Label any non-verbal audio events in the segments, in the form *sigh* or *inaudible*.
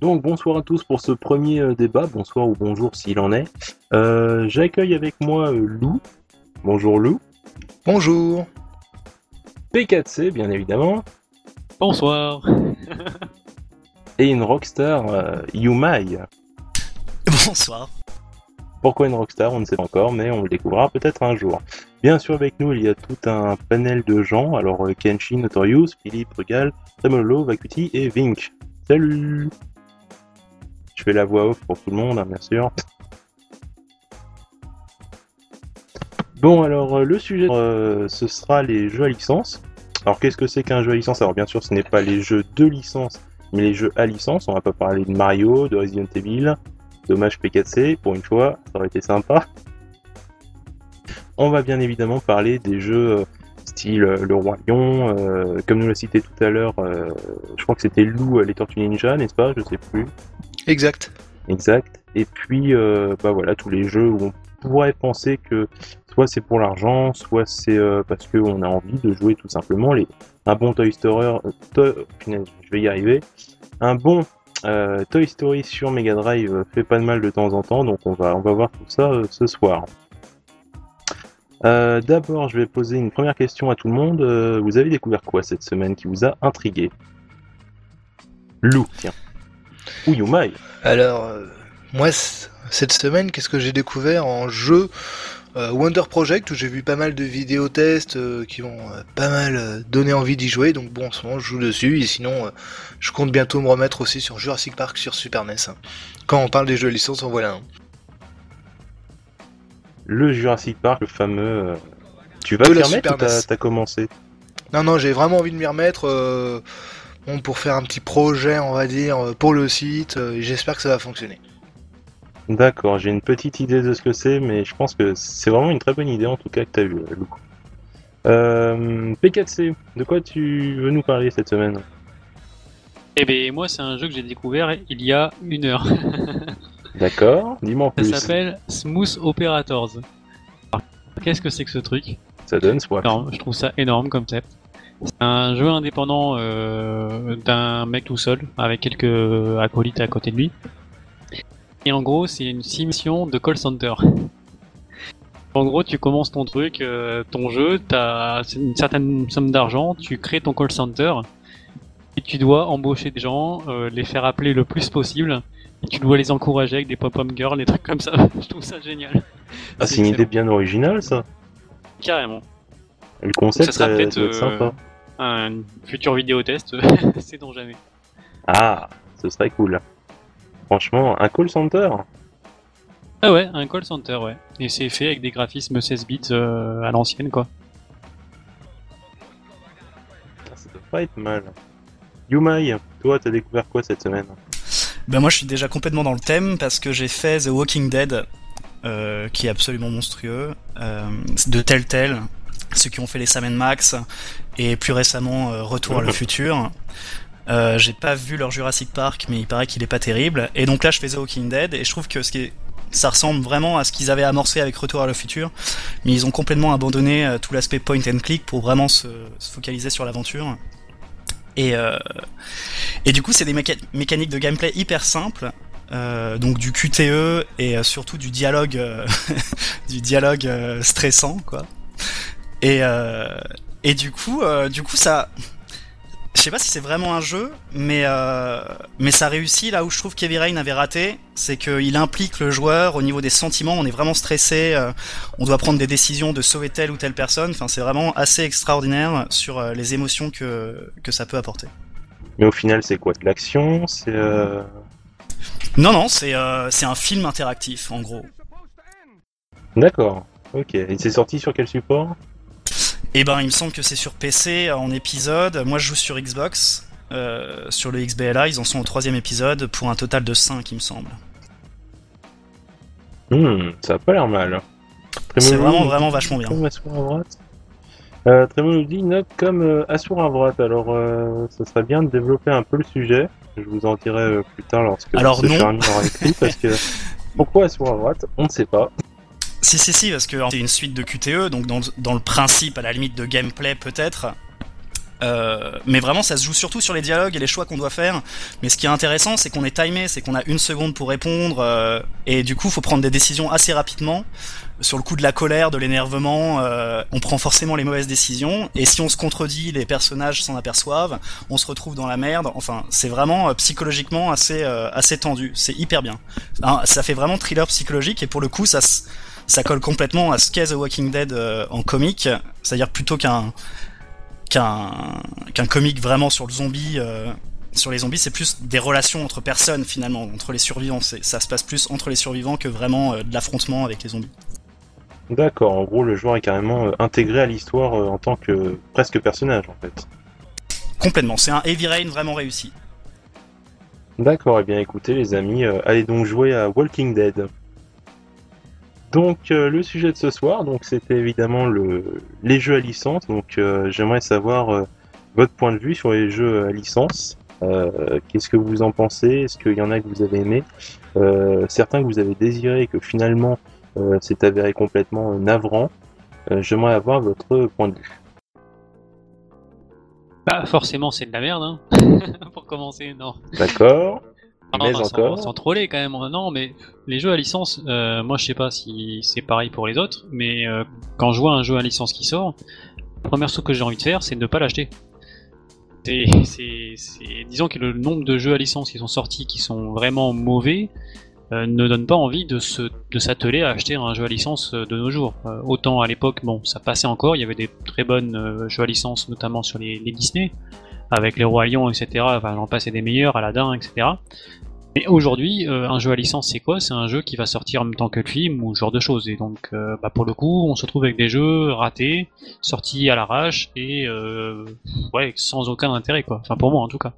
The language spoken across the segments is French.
Donc bonsoir à tous pour ce premier euh, débat, bonsoir ou bonjour s'il en est. Euh, J'accueille avec moi euh, Lou. Bonjour Lou. Bonjour. P4C bien évidemment. Bonsoir. Et une rockstar, euh, Yumai. Bonsoir. Pourquoi une rockstar On ne sait pas encore, mais on le découvrira peut-être un jour. Bien sûr, avec nous, il y a tout un panel de gens. Alors, Kenshi, Notorious, Philippe, Regal, Tremolo, Vacuti et Vink. Salut Je fais la voix off pour tout le monde, hein, bien sûr. Bon, alors, euh, le sujet, euh, ce sera les jeux à licence. Alors, qu'est-ce que c'est qu'un jeu à licence? Alors, bien sûr, ce n'est pas les jeux de licence, mais les jeux à licence. On va pas parler de Mario, de Resident Evil, Dommage P4C, pour une fois, ça aurait été sympa. On va bien évidemment parler des jeux euh, style Le Roi Lion, comme nous l'a cité tout à l'heure, je crois que c'était Lou, les Tortues Ninja, n'est-ce pas? Je sais plus. Exact. Exact. Et puis, euh, bah voilà, tous les jeux où on pourrait penser que soit c'est pour l'argent, soit c'est euh, parce qu'on a envie de jouer tout simplement. Les... Un bon Toy Story, euh, punaise, je vais y arriver. Un bon euh, Toy Story sur Mega Drive fait pas de mal de temps en temps, donc on va, on va voir tout ça ce soir. D'abord, je vais poser une première question à tout le monde. Vous avez découvert quoi cette semaine qui vous a intrigué? Lou, tiens. Ou Yumai. Alors, euh, moi, cette semaine, qu'est-ce que j'ai découvert en jeu Euh, Wonder Project, où j'ai vu pas mal de vidéos tests euh, qui m'ont pas mal donné envie d'y jouer. Donc bon, en ce moment, je joue dessus. Et sinon, je compte bientôt me remettre aussi sur Jurassic Park sur Super NES. hein. Quand on parle des jeux à licence, en voilà un. Le Jurassic Park, le fameux. Tu vas De la remettre ou t'as t'as commencé? Non, non, j'ai vraiment envie de m'y remettre. Bon, pour faire un petit projet, on va dire, euh, pour le site. euh, et J'espère que ça va fonctionner. D'accord, j'ai une petite idée de ce que c'est, mais je pense que c'est vraiment une très bonne idée en tout cas que t'as vu, euh, Lou. Euh, P4C, de quoi tu veux nous parler cette semaine? Eh ben moi c'est un jeu que j'ai découvert il y a une heure. *laughs* D'accord, dis-moi en Ça plus. s'appelle Smooth Operators. Alors, Qu'est-ce que c'est que ce truc? Ça donne soif. Je trouve ça énorme comme concept. C'est un jeu indépendant euh, d'un mec tout seul avec quelques acolytes à côté de lui. Et en gros c'est une simulation de call center. En gros, tu commences ton truc, euh, ton jeu, t'as une certaine somme d'argent, tu crées ton call center et tu dois embaucher des gens, euh, les faire appeler le plus possible. Et tu dois les encourager avec des pop-up girls, des trucs comme ça. *laughs* Je trouve ça génial. Ah, c'est une idée bien originale ça. Carrément. Le concept, Ça sera ça peut-être, doit être euh, sympa. Un futur vidéo test, *laughs* c'est donc jamais. Ah, ce serait cool. Franchement, un call center Ah ouais, un call center, ouais. Et c'est fait avec des graphismes 16 bits euh, à l'ancienne, quoi. Ah, Ça doit pas être mal. Yumai, toi, t'as découvert quoi cette semaine? Ben moi je suis déjà complètement dans le thème parce que j'ai fait The Walking Dead, euh, qui est absolument monstrueux, euh, de Telltale, ceux qui ont fait les Sam Max, et plus récemment euh, Retour à le *laughs* futur. Euh, j'ai pas vu leur Jurassic Park, mais il paraît qu'il est pas terrible. Et donc là je fais The Walking Dead, et je trouve que ce qui est ça ressemble vraiment à ce qu'ils avaient amorcé avec Retour à le futur, mais ils ont complètement abandonné euh, tout l'aspect point and click pour vraiment se, se focaliser sur l'aventure. Et, euh, et du coup, c'est des méca- mécaniques de gameplay hyper simples, euh, donc du QTE et euh, surtout du dialogue, *laughs* du dialogue stressant, quoi. Et euh, et du coup, euh, du coup, ça, je sais pas si c'est vraiment un jeu, mais euh, mais ça réussit là où je trouve qu'Heavy Rain avait raté, c'est qu'il implique le joueur au niveau des sentiments. On est vraiment stressé, euh, on doit prendre des décisions de sauver telle ou telle personne. Enfin, c'est vraiment assez extraordinaire sur euh, les émotions que que ça peut apporter. Mais au final, c'est quoi? De l'action? C'est. Non, non, c'est c'est un film interactif en gros. D'accord, ok. Et c'est sorti sur quel support? Et ben, il me semble que c'est sur PC en épisode. Moi, je joue sur Xbox. Euh, sur le XBLA, ils en sont au troisième épisode pour un total de 5, il me semble. Hmm, ça a pas l'air mal. C'est vraiment, vraiment vachement bien. Euh, Tremolo dit note comme euh, Asura Avrat. Alors, euh, ça serait bien de développer un peu le sujet. Je vous en dirai euh, plus tard lorsque Alors, ce non. Aura écrit. Parce que *laughs* pourquoi Asura Avrat On ne sait pas. Si, si, si, parce que c'est une suite de QTE, donc dans, dans le principe, à la limite de gameplay peut-être. Euh, mais vraiment, ça se joue surtout sur les dialogues et les choix qu'on doit faire. Mais ce qui est intéressant, c'est qu'on est timé, c'est qu'on a une seconde pour répondre, euh, et du coup, faut prendre des décisions assez rapidement. Sur le coup de la colère, de l'énervement, euh, on prend forcément les mauvaises décisions. Et si on se contredit, les personnages s'en aperçoivent, on se retrouve dans la merde. Enfin, c'est vraiment psychologiquement assez assez tendu. C'est hyper bien. Hein, ça fait vraiment thriller psychologique, et pour le coup, ça ça colle complètement à ce qu'est The Walking Dead en comique, c'est-à-dire plutôt qu'un qu'un qu'un comique vraiment sur le zombie. Euh, sur les zombies, c'est plus des relations entre personnes finalement, entre les survivants. Ça se passe plus entre les survivants que vraiment euh, de l'affrontement avec les zombies. D'accord, en gros, le joueur est carrément euh, intégré à l'histoire en tant que presque personnage en fait. Complètement, c'est un Heavy Rain vraiment réussi. D'accord, et eh bien écoutez les amis, allez donc jouer à Walking Dead. Donc euh, le sujet de ce soir, donc c'était évidemment le, les jeux à licence. Donc euh, j'aimerais savoir euh, votre point de vue sur les jeux à licence. Qu'est-ce que vous en pensez? Est-ce qu'il y en a que vous avez aimé? Certains que vous avez désiré et que finalement c'est avéré complètement navrant. j'aimerais avoir votre point de vue. Bah forcément c'est de la merde, hein *laughs* pour commencer, non. D'accord. Mais encore. Sans, troller quand même. Non, mais les jeux à licence, euh, moi je sais pas si c'est pareil pour les autres, mais euh, quand je vois un jeu à licence qui sort, la première chose que j'ai envie de faire, c'est de ne pas l'acheter. C'est, disons que le nombre de jeux à licence qui sont sortis qui sont vraiment mauvais euh, ne donne pas envie de, se, de s'atteler à acheter un jeu à licence de nos jours. autant à l'époque, bon, ça passait encore, il y avait des très bonnes jeux à licence, notamment sur les, les Disney, avec les Rois etc. Enfin, j'en passais des meilleurs, Aladdin, etc. Mais aujourd'hui, euh, un jeu à licence, c'est quoi? C'est un jeu qui va sortir en même temps que le film ou ce genre de choses. Et donc, euh, bah, pour le coup, on se retrouve avec des jeux ratés, sortis à l'arrache et euh, ouais, sans aucun intérêt, quoi. Enfin, pour moi, en tout cas.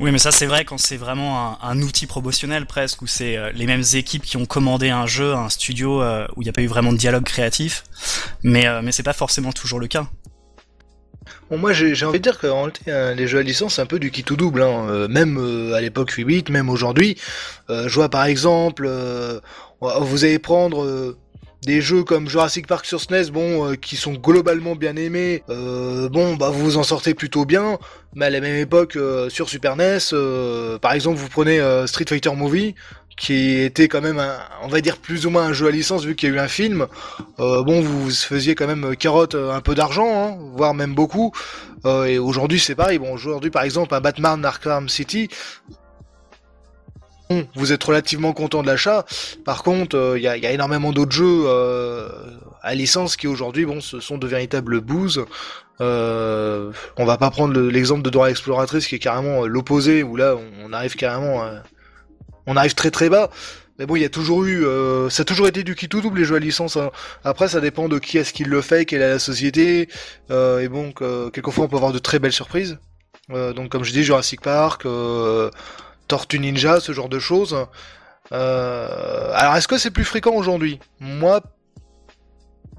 Oui, mais ça, c'est vrai quand c'est vraiment un, outil promotionnel presque, où c'est les mêmes équipes qui ont commandé un jeu, un studio où il n'y a pas eu vraiment de dialogue créatif. Mais mais c'est pas forcément toujours le cas. Bon, moi j'ai envie de dire que euh, les jeux à licence c'est un peu du qui tout double, hein. Euh, même euh, à l'époque 8 bits, même aujourd'hui. je vois par exemple, vous allez prendre des jeux comme Jurassic Park sur SNES, bon, qui sont globalement bien aimés, bon, bah vous vous en sortez plutôt bien. Mais à la même époque, sur Super NES, par exemple, vous prenez Street Fighter Movie, qui était quand même, un, on va dire plus ou moins un jeu à licence vu qu'il y a eu un film. Euh, bon, vous faisiez quand même carotte euh, un peu d'argent, hein, voire même beaucoup. Euh, et aujourd'hui, c'est pareil. Bon, aujourd'hui, par exemple, un Batman Arkham City. Bon, vous êtes relativement content de l'achat. Par contre, il y, a, énormément d'autres jeux à licence qui aujourd'hui, bon, ce sont de véritables bouses. on va pas prendre l'exemple de Dora Exploratrice qui est carrément l'opposé, où là, on, arrive carrément à on arrive très très bas. Mais bon, il y a toujours eu, euh, ça a toujours été du qui tout double les jeux à licence. Hein. Après, ça dépend de qui est-ce qui le fait, quelle est la société. Euh, et bon, quelquefois on peut avoir de très belles surprises. Euh, donc, comme je dis, Jurassic Park, Tortue Ninja, ce genre de choses. alors, est-ce que c'est plus fréquent aujourd'hui? Moi,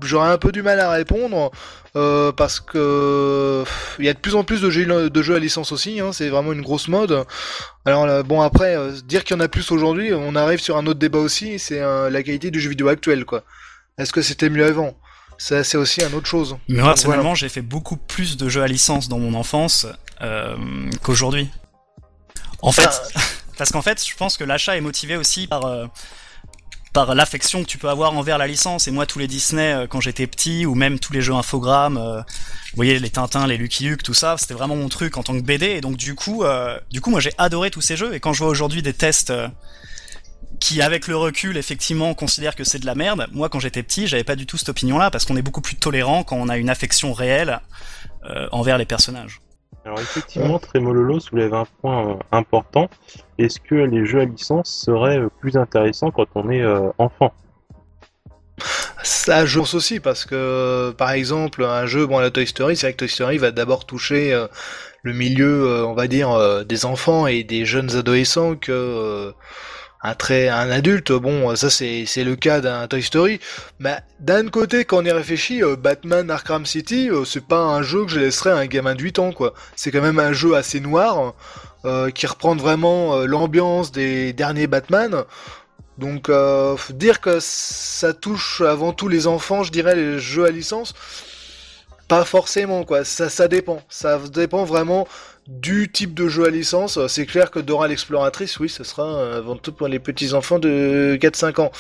j'aurais un peu du mal à répondre. Euh, parce que il y a de plus en plus de jeux, de jeux à licence aussi, hein, c'est vraiment une grosse mode. Alors bon après, euh, dire qu'il y en a plus aujourd'hui, on arrive sur un autre débat aussi, c'est la qualité du jeu vidéo actuel quoi. Est-ce que c'était mieux avant? Ça, c'est aussi une autre chose. Mais personnellement, j'ai fait beaucoup plus de jeux à licence dans mon enfance euh, qu'aujourd'hui. En fait, *laughs* parce qu'en fait, je pense que l'achat est motivé aussi par l'affection que tu peux avoir envers la licence. Et moi, tous les Disney euh, quand j'étais petit, ou même tous les jeux infogrammes, euh, vous voyez les Tintins, les Lucky Luke, tout ça, c'était vraiment mon truc en tant que BD. Et donc du coup, euh, du coup, moi j'ai adoré tous ces jeux. Et quand je vois aujourd'hui des tests qui, avec le recul, effectivement, considèrent que c'est de la merde, moi quand j'étais petit, j'avais pas du tout cette opinion-là parce qu'on est beaucoup plus tolérant quand on a une affection réelle envers les personnages. Alors effectivement, Tremololo soulève un point euh, important. Est-ce que les jeux à licence seraient euh, plus intéressants quand on est euh, enfant? Ça joue aussi parce que par exemple un jeu bon la Toy Story c'est vrai que Toy Story va d'abord toucher le milieu on va dire des enfants et des jeunes adolescents que un très un adulte bon ça c'est le cas d'un Toy Story. Mais d'un côté quand on y réfléchit euh, Batman Arkham City euh, c'est pas un jeu que je laisserais à un gamin de 8 ans quoi. C'est quand même un jeu assez noir euh, qui reprend vraiment l'ambiance des derniers Batman. Donc dire que ça touche avant tout les enfants je dirais les jeux à licence. Pas forcément quoi, ça ça dépend. Ça dépend vraiment du type de jeu à licence. C'est clair que Dora l'exploratrice, oui, ce sera avant tout pour les petits enfants de 4-5 ans.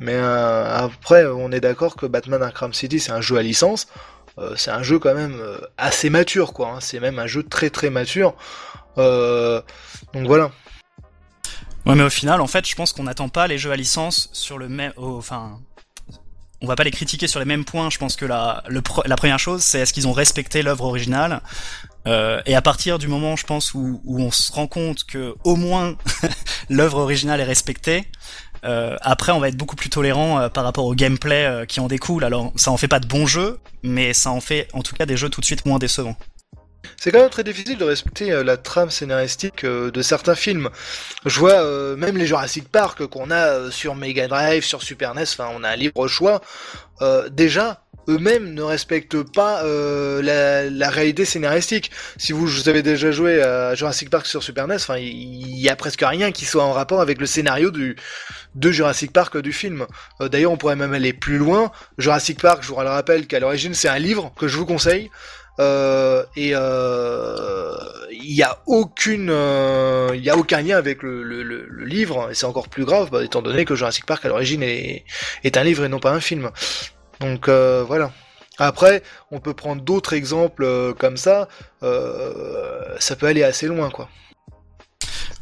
Mais après, on est d'accord que Batman Arkham City, c'est un jeu à licence. c'est un jeu quand même assez mature, quoi. Hein. C'est même un jeu très très mature. donc voilà. Ouais, mais au final, en fait, je pense qu'on n'attend pas les jeux à licence sur le même, enfin, on va pas les critiquer sur les mêmes points. Je pense que la, la première chose, c'est est-ce qu'ils ont respecté l'œuvre originale? Euh, et à partir du moment, je pense, où, où on se rend compte que au moins *laughs* l'œuvre originale est respectée, euh, après, on va être beaucoup plus tolérant euh, par rapport au gameplay euh, qui en découle. Alors, ça en fait pas de bons jeux, mais ça en fait, en tout cas, des jeux tout de suite moins décevants. C'est quand même très difficile de respecter euh, la trame scénaristique euh, de certains films. Je vois euh, même les Jurassic Park qu'on a sur Mega Drive, sur Super NES, enfin on a un libre choix. déjà, eux-mêmes ne respectent pas la, réalité scénaristique. Si vous, vous, avez déjà joué à Jurassic Park sur Super NES, enfin il y, a presque rien qui soit en rapport avec le scénario du de Jurassic Park du film. D'ailleurs, on pourrait même aller plus loin. Jurassic Park, je vous le rappelle qu'à l'origine c'est un livre que je vous conseille. Euh, et euh, il n'y a aucune, euh, il y a aucun lien avec le, le, le, livre, et c'est encore plus grave, bah, étant donné que Jurassic Park à l'origine est, est un livre et non pas un film. Donc voilà. Après, on peut prendre d'autres exemples comme ça. ça peut aller assez loin, quoi.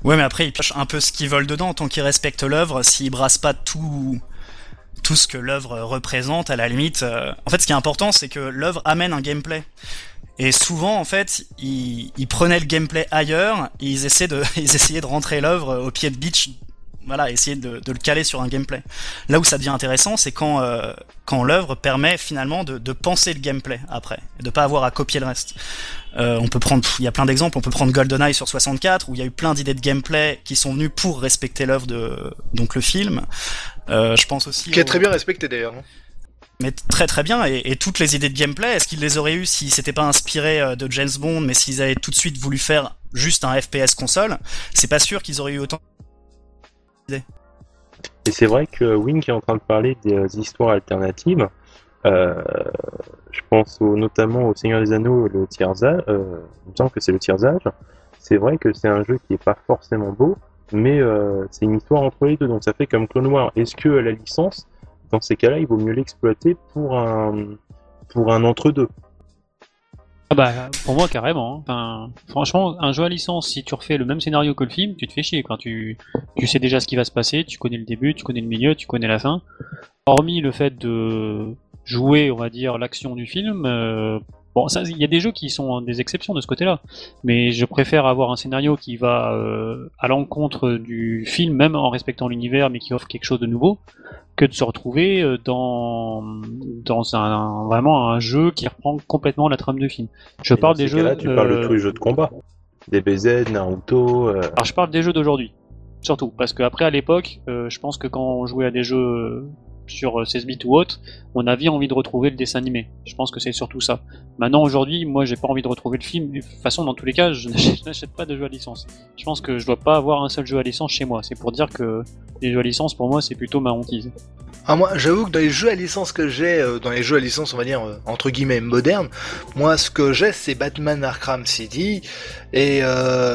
Ouais, mais après, ils piochent un peu ce qu'ils veulent dedans, tant qu'ils respectent l'œuvre, s'ils brassent pas tout, tout ce que l'œuvre représente, à la limite. Euh, en fait, ce qui est important, c'est que l'œuvre amène un gameplay. Et souvent, en fait, ils, prenaient le gameplay ailleurs, et *laughs* ils essayaient de rentrer l'œuvre au pied de beach, voilà, essayer de, le caler sur un gameplay. Là où ça devient intéressant, c'est quand, euh, quand l'œuvre permet finalement de, de, penser le gameplay après, et de pas avoir à copier le reste. Euh, on peut prendre, il y a plein d'exemples. On peut prendre GoldenEye sur 64 où il y a eu plein d'idées de gameplay qui sont venues pour respecter l'œuvre de donc le film. Euh, je pense aussi. Qui est très bien respecté d'ailleurs. Mais très très bien, et, toutes les idées de gameplay, est-ce qu'ils les auraient eu s'ils s'étaient pas inspirés euh, de James Bond, mais s'ils avaient tout de suite voulu faire juste un FPS console? C'est pas sûr qu'ils auraient eu autant. Et c'est vrai que Wing est en train de parler des histoires alternatives. Euh, je pense notamment au Seigneur des Anneaux, le tiers-âge, euh, que c'est le tiers-âge. C'est vrai que c'est un jeu qui est pas forcément beau, mais euh, c'est une histoire entre les deux, donc ça fait comme Clone Wars. Est-ce que la licence, dans ces cas-là, il vaut mieux l'exploiter pour un, pour un entre-deux? Ah bah pour moi carrément. Hein. Franchement, un jeu à licence, si tu refais le même scénario que le film, tu te fais chier. Quand tu, tu sais déjà ce qui va se passer, tu connais le début, tu connais le milieu, tu connais la fin. Hormis le fait de jouer, on va dire, l'action du film, euh, Bon, il y a des jeux qui sont des exceptions de ce côté-là, mais je préfère avoir un scénario qui va euh, à l'encontre du film, même en respectant l'univers, mais qui offre quelque chose de nouveau, que de se retrouver euh, dans dans un, vraiment un jeu qui reprend complètement la trame du film. Je parle des jeux. Là, tu parles de euh, tous les jeux de combat, des BZ, Naruto. Alors je parle des jeux d'aujourd'hui, surtout parce qu'après à l'époque, je pense que quand on jouait à des jeux sur 16 euh, bits ou autre, on avait envie de retrouver le dessin animé. Je pense que c'est surtout ça. Maintenant, aujourd'hui, moi, j'ai pas envie de retrouver le film. De toute façon, dans tous les cas, je *laughs* n'achète pas de jeux à licence. Je pense que je dois pas avoir un seul jeu à licence chez moi. C'est pour dire que les jeux à licence, pour moi, c'est plutôt ma hantise. Ah, moi, j'avoue que dans les jeux à licence que j'ai, euh, dans les jeux à licence, on va dire, euh, entre guillemets, modernes, moi, ce que j'ai, c'est Batman Arkham City. Et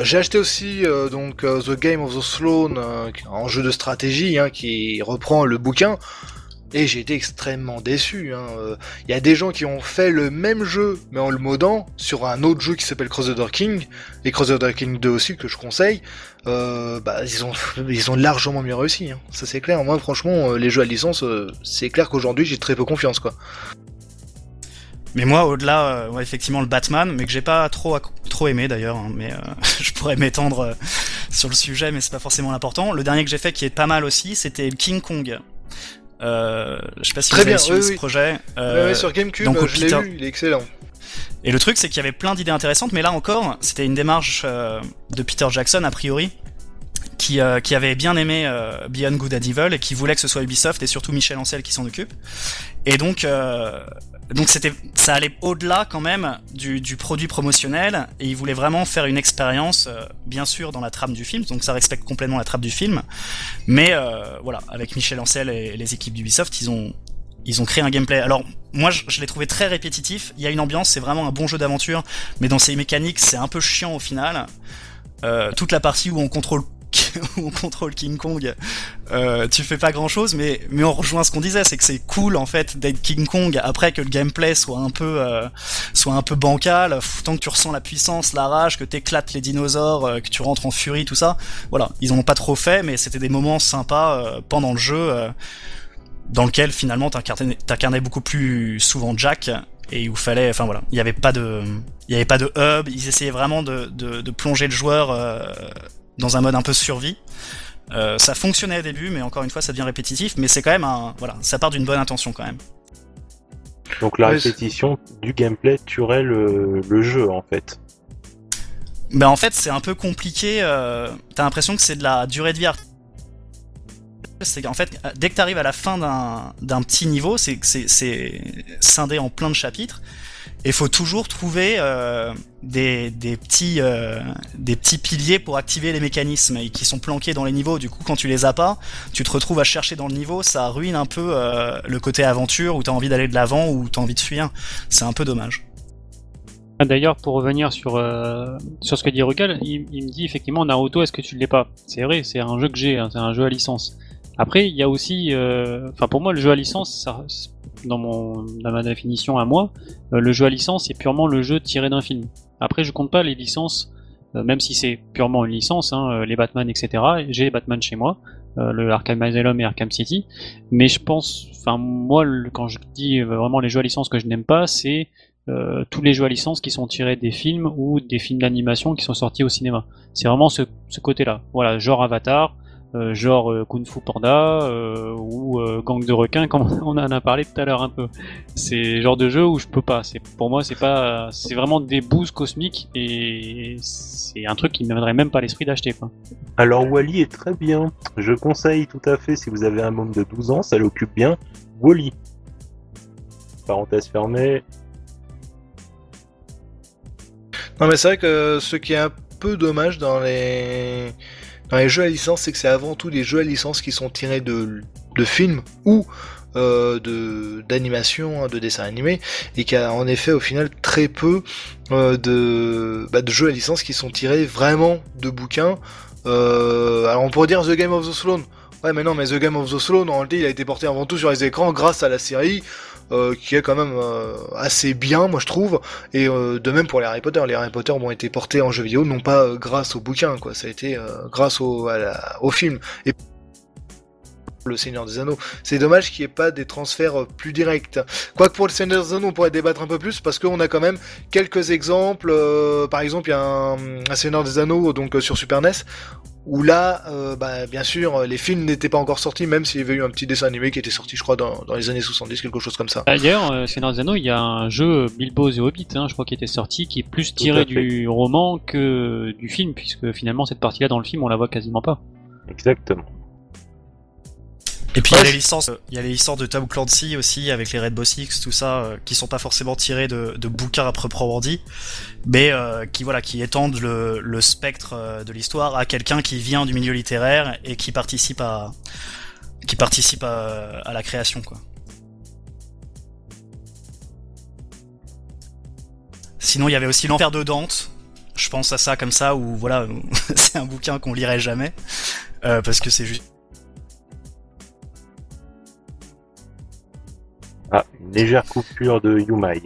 j'ai acheté aussi, donc, The Game of the Throne, en jeu de stratégie, hein, qui reprend le bouquin. Et j'ai été extrêmement déçu. Il hein. euh, y a des gens qui ont fait le même jeu, mais en le modant, sur un autre jeu qui s'appelle Crusader King, et Crusader King 2 aussi, que je conseille. Euh, bah, ils ont, largement mieux réussi. Hein. Ça c'est clair. Moi, franchement, euh, les jeux à licence, c'est clair qu'aujourd'hui, j'ai très peu confiance, quoi. Mais moi, au-delà, effectivement, le Batman, mais que j'ai pas trop trop aimé d'ailleurs, hein, mais *laughs* je pourrais m'étendre sur le sujet, mais c'est pas forcément l'important. Le dernier que j'ai fait, qui est pas mal aussi, c'était King Kong. Euh, je sais pas si Très vous bien, avez suivi ce projet. Euh, sur GameCube, je l'ai vu, il est excellent. Et le truc, c'est qu'il y avait plein d'idées intéressantes, mais là encore, c'était une démarche euh, de Peter Jackson, a priori, qui, euh, qui avait bien aimé euh, Beyond Good and Evil et qui voulait que ce soit Ubisoft et surtout Michel Ancel qui s'en occupe. Et donc, euh, donc c'était, ça allait au-delà quand même du, du, produit promotionnel et il voulait vraiment faire une expérience, bien sûr dans la trame du film, donc ça respecte complètement la trame du film, mais voilà, avec Michel Ancel et les équipes d'Ubisoft, ils ont ils ont créé un gameplay. Alors moi je, je l'ai trouvé très répétitif. Il y a une ambiance, c'est vraiment un bon jeu d'aventure, mais dans ses mécaniques c'est un peu chiant au final. Euh, toute la partie où on contrôle où *laughs* on contrôle King Kong, euh, tu fais pas grand chose, mais, on rejoint ce qu'on disait, c'est que c'est cool en fait d'être King Kong après que le gameplay soit un peu, euh, soit un peu bancal, tant que tu ressens la puissance, la rage, que t'éclates les dinosaures, euh, que tu rentres en furie, tout ça. Voilà, ils en ont pas trop fait, mais c'était des moments sympas pendant le jeu, dans lequel finalement t'incarnais, beaucoup plus souvent Jack et où fallait, enfin voilà, il y avait pas de, il avait pas de hub, ils essayaient vraiment de, plonger le joueur dans un mode un peu survie. Euh, ça fonctionnait au début, mais encore une fois, ça devient répétitif. Mais c'est quand même un, voilà, ça part d'une bonne intention quand même. Donc la répétition du gameplay tuerait le, le jeu en fait. Ben en fait, c'est un peu compliqué. Euh, T'as l'impression que c'est de la durée de vie. C'est qu'en fait, dès que t'arrives à la fin d'un d'un petit niveau, c'est que c'est- c'est scindé en plein de chapitres. Et faut toujours trouver euh, des, petits euh, des petits piliers pour activer les mécanismes et qui sont planqués dans les niveaux. Du coup, quand tu les as pas, tu te retrouves à chercher dans le niveau. Ça ruine un peu euh, le côté aventure où t'as envie d'aller de l'avant ou t'as envie de fuir. C'est un peu dommage. Ah, D'ailleurs, pour revenir sur, euh, sur ce que dit Rugal, il, me dit effectivement Naruto, est-ce que tu ne l'es pas? C'est vrai, c'est un jeu que j'ai, hein, c'est un jeu à licence. Après, il y a aussi, enfin pour moi, le jeu à licence, dans, mon, dans ma définition à moi, le jeu à licence, c'est purement le jeu tiré d'un film. Après, je compte pas les licences, euh, même si c'est purement une licence, hein, euh, les Batman, etc. J'ai Batman chez moi, euh, le Arkham Asylum et Arkham City, mais je pense, enfin moi, quand je dis vraiment les jeux à licence que je n'aime pas, c'est tous les jeux à licence qui sont tirés des films ou des films d'animation qui sont sortis au cinéma. C'est vraiment ce, côté-là. Voilà, genre Avatar, genre euh, Kung Fu Panda euh, ou euh, Gang de requins, comme *laughs* on en a parlé tout à l'heure un peu. C'est le genre de jeu où je peux pas. C'est pour moi, c'est pas, c'est vraiment des boosts cosmiques et c'est un truc qui ne me viendrait même pas à l'esprit d'acheter. Quoi. Alors Wally est très bien. Je conseille tout à fait si vous avez un môme de 12 ans, ça l'occupe bien. Wally. Parenthèse fermée. Non mais c'est vrai que ce qui est un peu dommage dans les les jeux à licence, c'est que c'est avant tout des jeux à licence qui sont tirés de, de films ou euh, de d'animation, hein, de dessins animés, et qu'il y a en effet au final très peu euh, de, bah, de jeux à licence qui sont tirés vraiment de bouquins. Euh, alors on pourrait dire The Game of the Throne. Ouais mais non mais The Game of the Throne en réalité il a été porté avant tout sur les écrans grâce à la série euh, qui est quand même euh, assez bien moi je trouve et euh, de même pour les Harry Potter, les Harry Potter ont été portés en jeu vidéo non pas euh, grâce au bouquin, quoi. Ça a été euh, grâce au, à la- au film. Le Seigneur des Anneaux. C'est dommage qu'il n'y ait pas des transferts euh, plus directs. Quoique pour le Seigneur des Anneaux, on pourrait débattre un peu plus parce qu'on a quand même quelques exemples. euh, par exemple, il y a un, un Seigneur des Anneaux donc euh, sur Super NES où là, euh, bah, bien sûr, les films n'étaient pas encore sortis, même s'il y avait eu un petit dessin animé qui était sorti, je crois, dans, dans les années 70, quelque chose comme ça. D'ailleurs, euh, Seigneur des Anneaux, il y a un jeu Bilbo et Hobbit, hein, je crois, qui était sorti, qui est plus Tout tiré du roman que du film, puisque finalement cette partie-là dans le film, on la voit quasiment pas. Exactement. Et puis il y a les licences, il y a les licences de Tom Clancy aussi avec les Rainbow Six, tout ça, euh, qui sont pas forcément tirés de, de bouquins à proprement dit, mais euh, qui voilà, qui étendent le, le spectre euh, de l'histoire à quelqu'un qui vient du milieu littéraire et qui participe à qui participe à, à la création quoi. Sinon il y avait aussi l'enfer de Dante. Je pense à ça comme ça où voilà, *laughs* c'est un bouquin qu'on lirait jamais euh, parce que c'est juste Ah, une légère coupure de Yumai.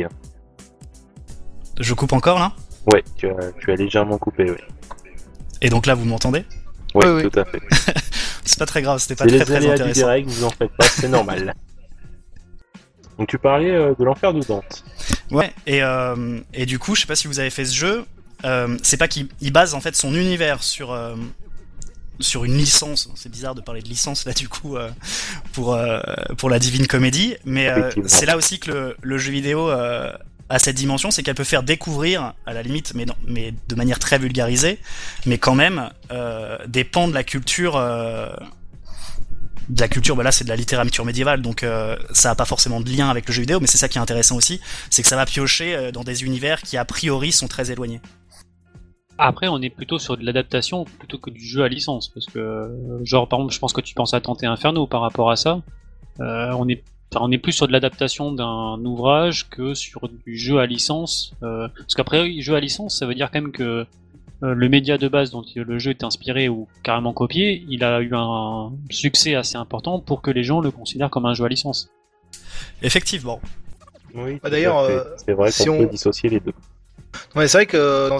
Je coupe encore là Ouais, tu as, tu as légèrement coupé, oui. Et donc là, vous m'entendez Ouais, Ouais, ouais. tout à fait. *laughs* C'est pas très grave, c'était pas très les très aléas du intéressant. direct, vous en faites pas, c'est normal. *laughs* Donc tu parlais euh, de l'enfer de Dante. Ouais, et, euh, et du coup, je sais pas si vous avez fait ce jeu, euh, c'est pas qu'il il base en fait son univers sur, euh, sur une licence. C'est bizarre de parler de licence là du coup euh, pour, euh, pour la Divine Comédie, mais euh, c'est là aussi que le, le jeu vidéo a cette dimension, c'est qu'elle peut faire découvrir, à la limite, mais, non, mais de manière très vulgarisée, mais quand même des pans de la culture. de la culture, bah là c'est de la littérature médiévale, donc ça a pas forcément de lien avec le jeu vidéo, mais c'est ça qui est intéressant aussi, c'est que ça va piocher dans des univers qui a priori sont très éloignés. Après, on est plutôt sur de l'adaptation plutôt que du jeu à licence, parce que, euh, genre, par exemple, je pense que tu penses à Tenter Inferno par rapport à ça. Euh, on est Enfin, on est plus sur de l'adaptation d'un ouvrage que sur du jeu à licence. euh, parce qu'après, jeu à licence, ça veut dire quand même que euh, le média de base dont le jeu est inspiré ou carrément copié, il a eu un succès assez important pour que les gens le considèrent comme un jeu à licence. Effectivement. Oui, Bah, à d'ailleurs, fait. c'est vrai qu'on si peut on- dissocier les deux. C'est vrai que dans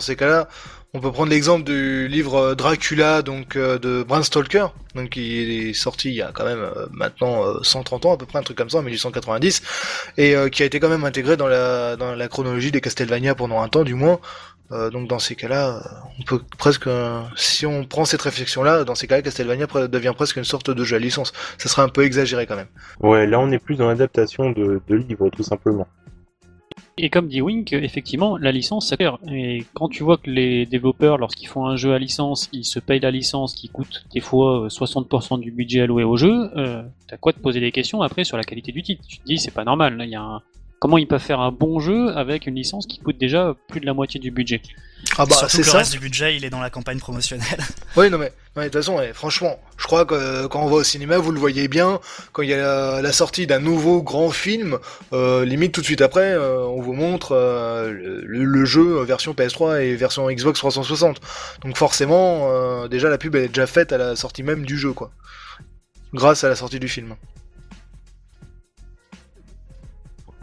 ces cas-là, on peut prendre l'exemple du livre Dracula, donc euh, de Bram Stoker, donc qui est sorti il y a quand même euh, maintenant euh, 130 ans à peu près, un truc comme ça, en 1890, et euh, qui a été quand même intégré dans la chronologie des Castlevania pendant un temps, du moins. Euh, donc dans ces cas-là, euh, on peut presque, euh, si on prend cette réflexion-là, dans ces cas-là, Castlevania devient presque une sorte de jeu à licence. Ça serait un peu exagéré quand même. Ouais, là on est plus dans l'adaptation de, de livres, tout simplement. Et comme dit Wink, effectivement, la licence, clair. Et quand tu vois que les développeurs, lorsqu'ils font un jeu à licence, ils se payent la licence qui coûte des fois euh, 60% du budget alloué au jeu, euh, t'as quoi te poser des questions après sur la qualité du titre? Tu te dis, c'est pas normal. Il y a un... Comment ils peuvent faire un bon jeu avec une licence qui coûte déjà plus de la moitié du budget Ah bah Surtout c'est que le reste du budget, il est dans la campagne promotionnelle. *laughs* Oui, non mais, non, mais de toute façon, ouais, franchement, je crois que euh, quand on va au cinéma, vous le voyez bien, quand il y a la, la sortie d'un nouveau grand film, euh, limite tout de suite après, euh, on vous montre euh, le, le jeu version PS3 et version Xbox 360. Donc forcément, euh, déjà la pub elle est déjà faite à la sortie même du jeu, quoi. Grâce à la sortie du film.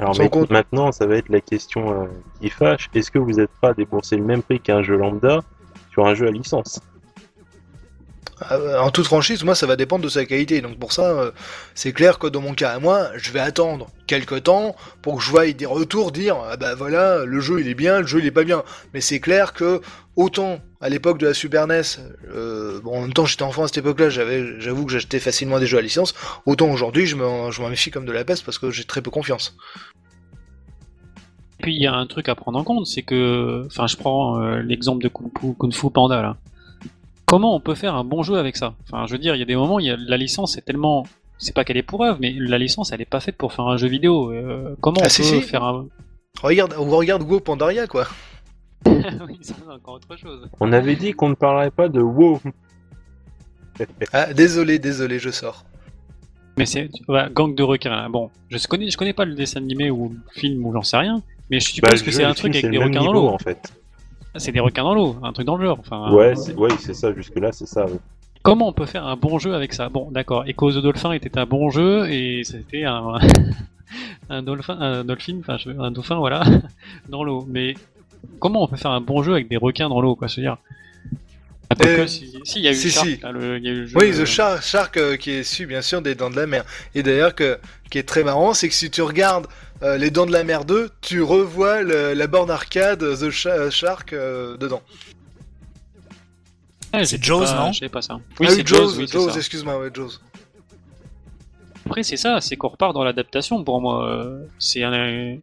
Alors Sans mais compte- maintenant, ça va être la question euh, qui fâche. Est-ce que vous êtes prêt à débourser le même prix qu'un jeu lambda sur un jeu à licence? Euh, en toute franchise, moi, ça va dépendre de sa qualité. Donc pour ça, euh, c'est clair que dans mon cas à moi, je vais attendre quelques temps pour que je voie des retours dire ah bah voilà, le jeu il est bien, le jeu il est pas bien. Mais c'est clair que autant à l'époque de la Super NES, euh, en même temps j'étais enfant à cette époque-là, j'avais, j'avoue que j'achetais facilement des jeux à licence. Autant aujourd'hui, je m'en, je méfie comme de la peste parce que j'ai très peu confiance. Puis il y a un truc à prendre en compte, c'est que, enfin, je prends euh, l'exemple de Kung Fu, Kung Fu Panda là. Comment on peut faire un bon jeu avec ça Enfin, je veux dire, il y a des moments, il y a, la licence est tellement, c'est pas qu'elle est pour œuvre, mais la licence, elle est pas faite pour faire un jeu vidéo. Euh, comment Ah, on si, peut si. faire un Regarde, ou regarde Go Pandaria quoi. *laughs* Oui, ça, c'est encore autre chose. On avait dit qu'on ne parlerait pas de WoW. *laughs* Ah désolé, désolé, je sors. Mais c'est ouais, gang de requins. là. Bon, je connais, je connais pas le dessin animé ou le film ou j'en sais rien, mais je suppose Bah, que c'est un truc avec des requins dans l'eau. en fait. C'est des requins dans l'eau, un truc dans le genre. Enfin, Ouais, c'est ouais, c'est ça, jusque-là, c'est ça. oui. Comment on peut faire un bon jeu avec ça? Bon, d'accord. Echo the Dolphin était un bon jeu et c'était un *laughs* un dolphin, un dolphin, enfin je- un dauphin, voilà, *laughs* dans l'eau. Mais comment on peut faire un bon jeu avec des requins dans l'eau, quoi Se dire? Ah, quoique, Euh, si, si, il y a eu si, Shark, si. là, le- il y a eu le jeu, Oui, euh, The Shark, Shark euh, qui est issu bien sûr des Dents de la Mer. Et d'ailleurs, que, qui est très marrant, c'est que si tu regardes euh, les Dents de la Mer 2, tu revois le- la borne arcade The Sha- Shark euh, dedans. ouais, c'est Jaws, pas- non Je pas ça. ah oui, c'est Jaws, oui, c'est Jaws, ça. excuse-moi, ouais, Jaws. Après, c'est ça, c'est qu'on repart dans l'adaptation pour moi. Euh, C'est un...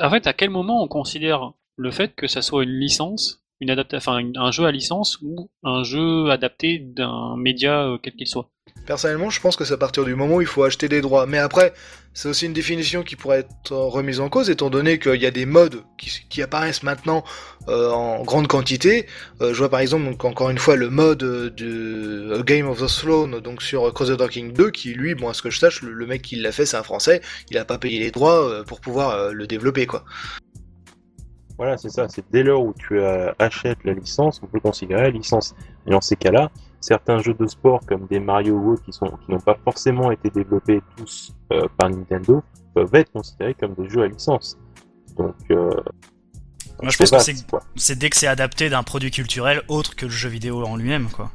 En fait, à quel moment on considère le fait que ça soit une licence, un jeu à licence ou un jeu adapté d'un média euh, quel qu'il soit Personnellement, je pense que c'est à partir du moment où il faut acheter des droits. Mais après, c'est aussi une définition qui pourrait être remise en cause, étant donné qu'il y a des modes qui, apparaissent maintenant euh, en grande quantité. Euh, je vois par exemple, encore une fois, le mode de Game of the Throne, donc sur Crusader King 2, qui lui, bon, à ce que je sache, le, mec qui l'a fait, c'est un Français, il a pas payé les droits pour pouvoir le développer, quoi. Voilà, c'est ça. C'est dès lors où tu euh, achètes la licence, on peut considérer la licence. Et dans ces cas-là, certains jeux de sport comme des Mario autres qui sont qui n'ont pas forcément été développés tous euh, par Nintendo peuvent être considérés comme des jeux à licence. Donc, euh, Moi, je pense que vaste, c'est dès que c'est adapté d'un produit culturel autre que le jeu vidéo en lui-même, quoi.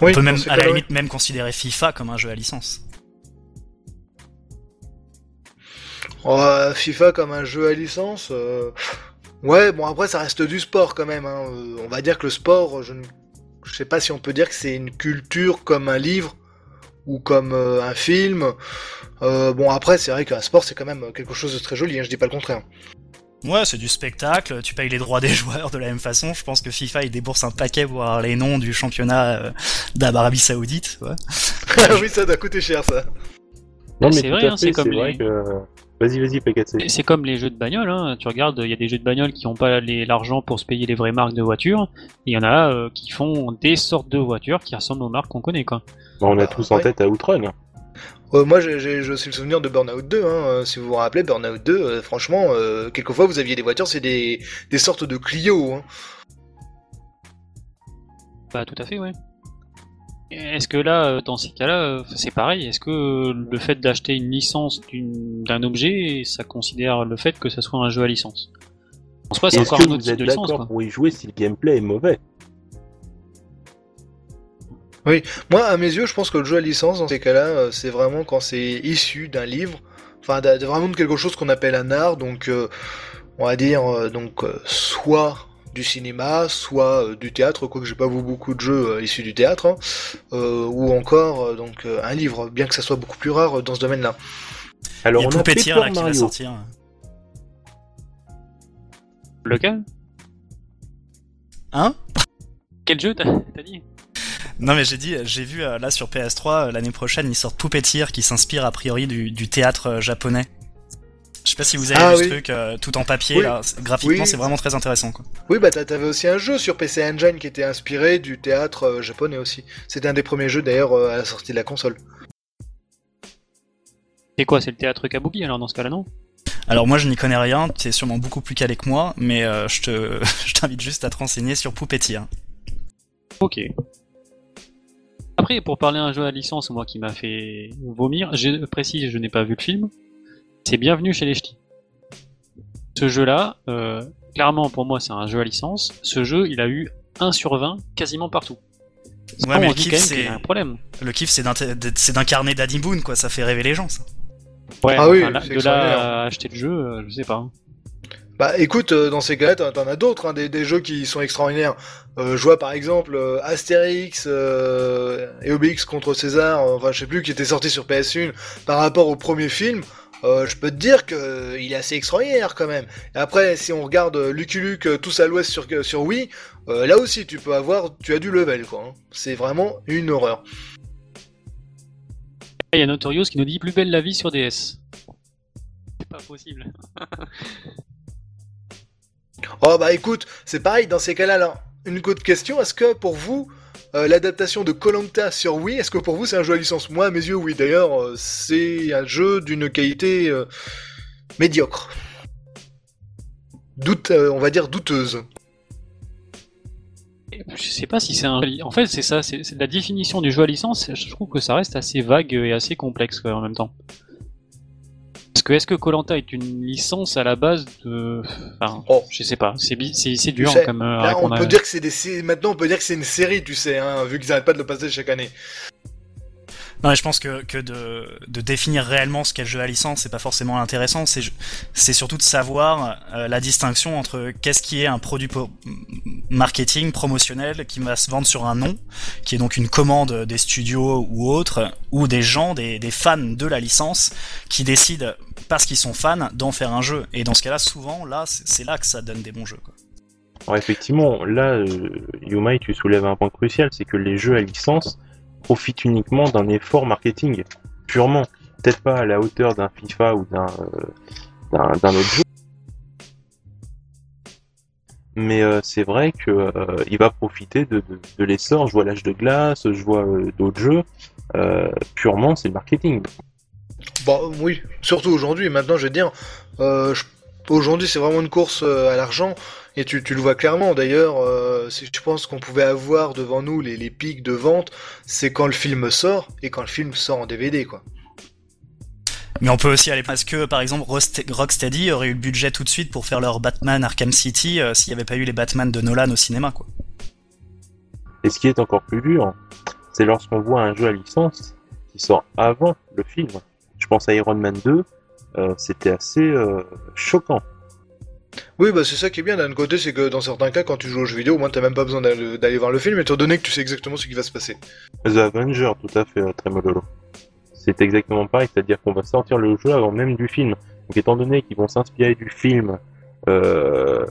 Oui, On peut même, à la limite, même considérer FIFA comme un jeu à licence. Oh, FIFA comme un jeu à licence. euh, Ouais, bon après ça reste du sport quand même. hein. Euh, On va dire que le sport, je ne je sais pas si on peut dire que c'est une culture comme un livre ou comme euh, un film. Euh, bon après c'est vrai qu'un sport c'est quand même quelque chose de très joli. Hein, je dis pas le contraire. Ouais, c'est du spectacle, tu payes les droits des *laughs* joueurs de la même façon. Je pense que FIFA, il débourse un paquet pour avoir les noms du championnat d'Arabie Saoudite. Ouais. *laughs* oui ça doit coûter cher ça. Non, mais C'est vrai, hein, c'est comme vrai les- que. Vas-y, vas-y, PKC. C'est comme les jeux de bagnole, hein. tu regardes, il y a des jeux de bagnole qui n'ont pas les- l'argent pour se payer les vraies marques de voitures, et il y en a euh, qui font des sortes de voitures qui ressemblent aux marques qu'on connaît, quoi. Bah, on a Bah, tous en tête à Outrun. Euh, moi, j'ai le souvenir de Burnout 2. Hein. euh, Si vous vous rappelez, Burnout 2, euh, franchement, euh, quelquefois vous aviez des voitures, c'est des, des sortes de Clio. Hein. Bah tout à fait, ouais. Est-ce que là, euh, dans ces cas-là, euh, c'est pareil Est-ce que euh, le fait d'acheter une licence d'un objet, ça considère le fait que ça soit un jeu à licence? Je pense pas, c'est Est-ce encore que un autre vous type êtes de licence, d'accord pour y jouer si le gameplay est mauvais? Moi, à mes yeux, je pense que le jeu à licence, dans ces cas-là, c'est vraiment quand c'est issu d'un livre, enfin, de- vraiment de quelque chose qu'on appelle un art, donc, euh, on va dire, euh, donc, euh, soit du cinéma, soit euh, du théâtre, quoique j'ai pas vu beaucoup de jeux euh, issus du théâtre, hein, euh, ou encore, euh, donc, euh, un livre, bien que ça soit beaucoup plus rare euh, dans ce domaine-là. Alors Il y a on a Puppeteer Paper là qui va sortir. Lequel? Hein? Quel jeu t'as t'as dit? Non mais j'ai dit, j'ai vu là sur PS3 euh, l'année prochaine ils sortent Puppeteer qui s'inspire a priori du, du théâtre japonais. Je sais pas si vous avez Ah vu oui. ce truc euh, tout en papier Oui. là, graphiquement Oui. c'est vraiment très intéressant quoi. Oui, bah, t'a- t'avais aussi un jeu sur PC Engine qui était inspiré du théâtre euh, japonais aussi. C'était un des premiers jeux, d'ailleurs, euh, à la sortie de la console. C'est quoi C'est le théâtre Kabuki alors dans ce cas-là, non? Alors moi je n'y connais rien, tu es sûrement beaucoup plus calé que moi, mais euh, je te *laughs* je t'invite juste à te renseigner sur Puppeteer. Ok. Après, pour parler d'un jeu à licence, moi qui m'a fait vomir, je précise, je n'ai pas vu le film. C'est Bienvenue chez les Ch'tis. Ce jeu-là, euh, clairement pour moi, c'est un jeu à licence. Ce jeu, il a eu 1 sur 20 quasiment partout. Ouais, on mais le kiff, c'est- un problème. Le kiff c'est d'incarner Daddy Boone quoi, ça fait rêver les gens ça. Ouais, Ah oui, enfin, de là à acheter le jeu, euh, je sais pas. Bah écoute, euh, dans ces cas-là, t'en t'en as d'autres, hein, des, des jeux qui sont extraordinaires. Euh, je vois par exemple euh, Astérix euh, et Obélix contre César, euh, enfin je sais plus, qui était sorti sur PS1 par rapport au premier film. Euh, je peux te dire que euh, il est assez extraordinaire quand même. Et après, si on regarde euh, Lucky Luke tous à l'ouest sur, sur Wii, euh, là aussi tu peux avoir, tu as du level quoi. hein. C'est vraiment une horreur. Il y a Notorious qui nous dit plus belle la vie sur DS. C'est pas possible. *laughs* Oh bah écoute, c'est pareil dans ces cas-là. Là. Une autre question, est-ce que pour vous, euh, l'adaptation de Colanta sur Wii, est-ce que pour vous c'est un jeu à licence? Moi, à mes yeux, oui. D'ailleurs, euh, c'est un jeu d'une qualité euh, médiocre. Doute, on va dire douteuse. Je sais pas si c'est un. En fait, c'est ça, c'est la définition du jeu à licence. Je trouve que ça reste assez vague et assez complexe en même temps. Que est-ce que Colanta est une licence à la base de. Enfin, Oh. je sais pas. C'est Tu dur sais, comme. euh, Là, on peut dire que c'est des maintenant on peut dire que c'est une série, tu sais, hein, vu qu'ils arrêtent pas de le passer chaque année. Non, mais je pense que, que de, de définir réellement ce qu'est le jeu à licence, c'est pas forcément intéressant. C'est c'est surtout de savoir euh, la distinction entre qu'est-ce qui est un produit marketing promotionnel qui va se vendre sur un nom, qui est donc une commande des studios ou autres, ou des gens, des, des fans de la licence, qui décident parce qu'ils sont fans d'en faire un jeu. Et dans ce cas-là, souvent, là, c'est c'est là que ça donne des bons jeux. Quoi. Alors effectivement, là, euh, Yumai, tu soulèves un point crucial, c'est que les jeux à licence profitent uniquement d'un effort marketing, purement. Peut-être pas à la hauteur d'un FIFA ou d'un euh, autre jeu. Mais euh, c'est vrai que euh, va profiter de, de, l'essor. Je vois l'âge de glace, je vois euh, d'autres jeux. Euh, purement, c'est le marketing. Bon, oui, surtout aujourd'hui. Maintenant, je te dire, aujourd'hui, c'est vraiment une course à l'argent. Et tu, tu le vois clairement. D'ailleurs, euh, si je pense qu'on pouvait avoir devant nous les, les pics de vente, c'est quand le film sort et quand le film sort en DVD, quoi. Mais on peut aussi aller parce que, par exemple, Rocksteady aurait eu le budget tout de suite pour faire leur Batman Arkham City euh, s'il n'y avait pas eu les Batman de Nolan au cinéma, quoi. Et ce qui est encore plus dur, c'est lorsqu'on voit un jeu à licence qui sort avant le film. Je pense à Iron Man 2, euh, c'était assez euh, choquant. Oui, bah c'est ça qui est bien d'un côté, c'est que dans certains cas, quand tu joues aux jeux vidéo, au moins t'as même pas besoin d'aller voir le film, étant donné que tu sais exactement ce qui va se passer. The Avenger, tout à fait, euh, Tremololo. C'est exactement pareil, c'est-à-dire qu'on va sortir le jeu avant même du film. Donc étant donné qu'ils vont s'inspirer du film, euh,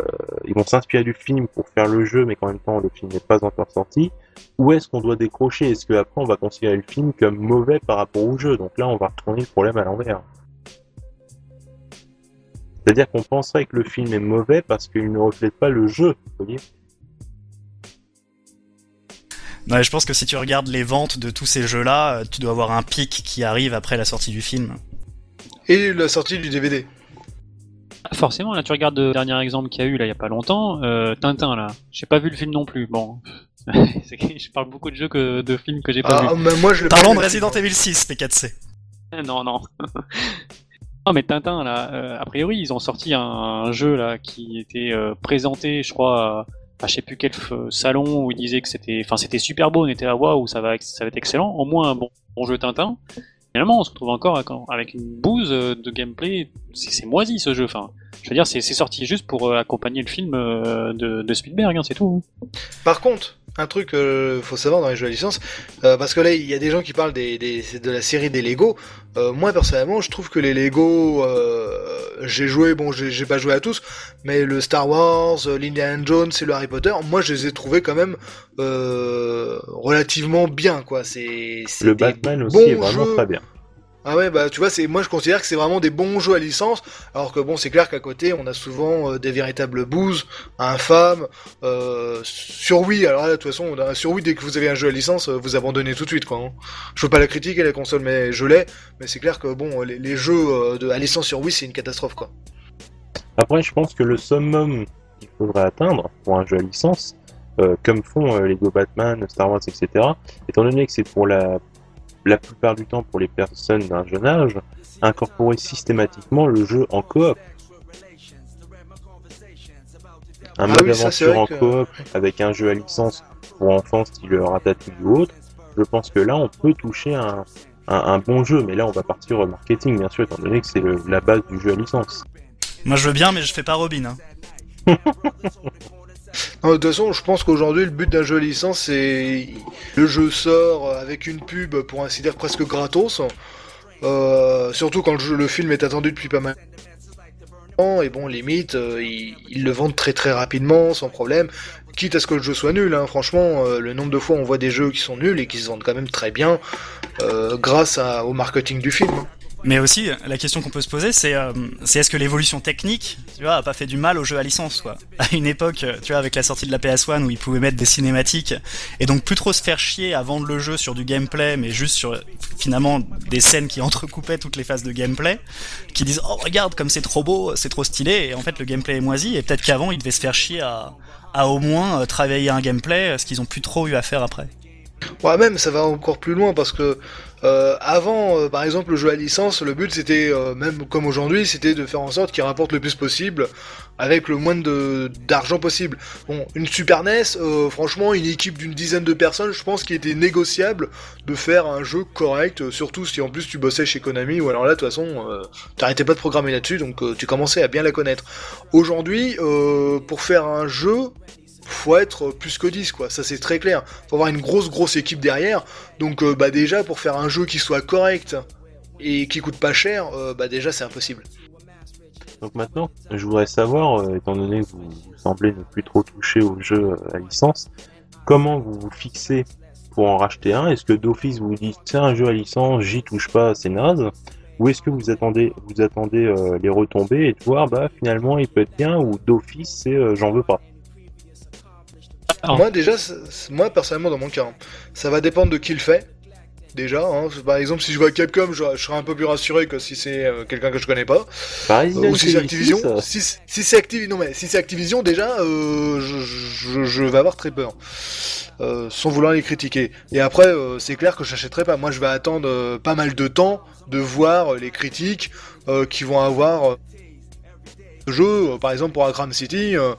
ils vont s'inspirer du film pour faire le jeu, mais qu'en même temps le film n'est pas encore sorti, où est-ce qu'on doit décrocher? Est-ce qu'après on va considérer le film comme mauvais par rapport au jeu? Donc là on va retourner le problème à l'envers. C'est-à-dire qu'on penserait que le film est mauvais parce qu'il ne reflète pas le jeu, vous voyez Ouais, je pense que si tu regardes les ventes de tous ces jeux-là, euh, tu dois avoir un pic qui arrive après la sortie du film. Et la sortie du DVD. Ah, Forcément, là, tu regardes le dernier exemple qu'il y a eu là il y a pas longtemps, euh, Tintin là. J'ai pas vu le film non plus. Bon, *laughs* C'est que je parle beaucoup de jeux que de films que j'ai pas Ah, mais moi je pas Parlons vu. de Resident Evil 6, P4C. vu. Non, non. Non, mais Tintin là, euh, a priori ils ont sorti un, jeu là qui était euh, présenté, je crois. à- à je sais plus quel f- salon où ils disaient que c'était, enfin c'était super beau, on était là waouh, ça va, ça va être excellent, au moins un bon, jeu Tintin. Finalement, on se retrouve encore avec, une bouse euh, de gameplay, c'est moisi ce jeu. Enfin, je veux dire, c'est sorti juste pour euh, accompagner le film euh, de, Spielberg, hein, c'est tout. Par contre, un truc euh, faut savoir dans les jeux à licence, euh, parce que là il y a des gens qui parlent des, des- de la série des Lego. Euh, moi personnellement, je trouve que les Lego, euh, j'ai joué, bon, j'ai pas joué à tous, mais le Star Wars, euh, l'Indiana Jones et le Harry Potter, moi je les ai trouvés quand même euh, relativement bien, quoi. C'est c'est Le des Batman aussi est vraiment jeux. très bien. Ah ouais, bah tu vois, c'est moi je considère que c'est vraiment des bons jeux à licence, alors que bon, c'est clair qu'à côté, on a souvent euh, des véritables bouses, infâmes, euh, sur Wii. Alors là, de toute façon, on a, sur Wii, dès que vous avez un jeu à licence, euh, vous abandonnez tout de suite, quoi. hein. Je veux pas la critiquer la console, mais je l'ai. Mais c'est clair que bon, les, jeux euh, de, à licence sur Wii, c'est une catastrophe, quoi. Après, je pense que le summum qu'il faudrait atteindre pour un jeu à licence, euh, comme font euh, Lego Batman, Star Wars, etc., étant donné que c'est pour la, la plupart du temps pour les personnes d'un jeune âge, incorporer systématiquement le jeu en coop. Un Ah mode oui, aventure en que- coop avec un jeu à licence pour enfants style Ratatouille ou autre, je pense que là on peut toucher un, un, un bon jeu, mais là on va partir au marketing bien sûr, étant donné que c'est la base du jeu à licence. Moi je veux bien, mais je fais pas Robin. hein. *laughs* De toute façon, je pense qu'aujourd'hui, le but d'un jeu licence, c'est le jeu sort avec une pub, pour ainsi dire, presque gratos. Euh, surtout quand le, film est attendu depuis pas mal. Et bon, limite, euh, ils, le vendent très très rapidement, sans problème. Quitte à ce que le jeu soit nul, hein. franchement, euh, le nombre de fois on voit des jeux qui sont nuls et qui se vendent quand même très bien grâce au marketing du film. Mais aussi, la question qu'on peut se poser, c'est euh, c'est est-ce que l'évolution technique, tu vois, a pas fait du mal au jeu à licence, quoi *laughs* À une époque, tu vois, avec la sortie de la PS1 où ils pouvaient mettre des cinématiques et donc plus trop se faire chier à vendre le jeu sur du gameplay, mais juste sur finalement des scènes qui *laughs* entrecoupaient toutes les phases de gameplay, qui disent oh regarde comme c'est trop beau, c'est trop stylé, et en fait le gameplay est moisi. Et peut-être qu'avant ils devaient se faire chier à à au moins euh, travailler un gameplay, ce qu'ils ont plus trop eu à faire après. Ouais, même ça va encore plus loin parce que euh, avant, euh, par exemple, le jeu à licence, le but c'était, euh, même comme aujourd'hui, c'était de faire en sorte qu'il rapporte le plus possible avec le moins d'argent possible. Bon, une Super NES, euh, franchement, une équipe d'une dizaine de personnes, je pense qu'il était négociable de faire un jeu correct, euh, surtout si en plus tu bossais chez Konami, ou alors là, de toute façon, euh, t'arrêtais pas de programmer là-dessus, donc tu commençais à bien la connaître. Aujourd'hui, pour faire un jeu, faut être plus que 10 quoi, ça c'est très clair. Faut avoir une grosse grosse équipe derrière. Donc euh, bah déjà pour faire un jeu qui soit correct et qui coûte pas cher, euh, bah déjà c'est impossible. Donc maintenant, je voudrais savoir, euh, étant donné que vous, semblez ne plus trop toucher aux jeux à licence, comment vous vous fixez pour en racheter un? Est-ce que d'office vous dites c'est un jeu à licence, j'y touche pas, c'est naze? Ou est-ce que vous attendez, vous attendez les retombées et de voir bah finalement il peut être bien ou d'office c'est j'en veux pas? Alors. Moi déjà, moi personnellement dans mon cas, hein, ça va dépendre de qui le fait. Déjà, hein. par exemple si je vois Capcom, je, je serai un peu plus rassuré que si c'est euh, quelqu'un que je connais pas. Euh, ou si c'est Activision. ça. Si, si c'est Activision, non mais si c'est Activision déjà, euh, je, je, je vais avoir très peur. Euh, sans vouloir les critiquer. Et après, euh, c'est clair que j'achèterai pas. Moi, je vais attendre euh, pas mal de temps de voir euh, les critiques euh, qui vont avoir euh, ce jeu. Euh, par exemple, pour Arkham City, euh,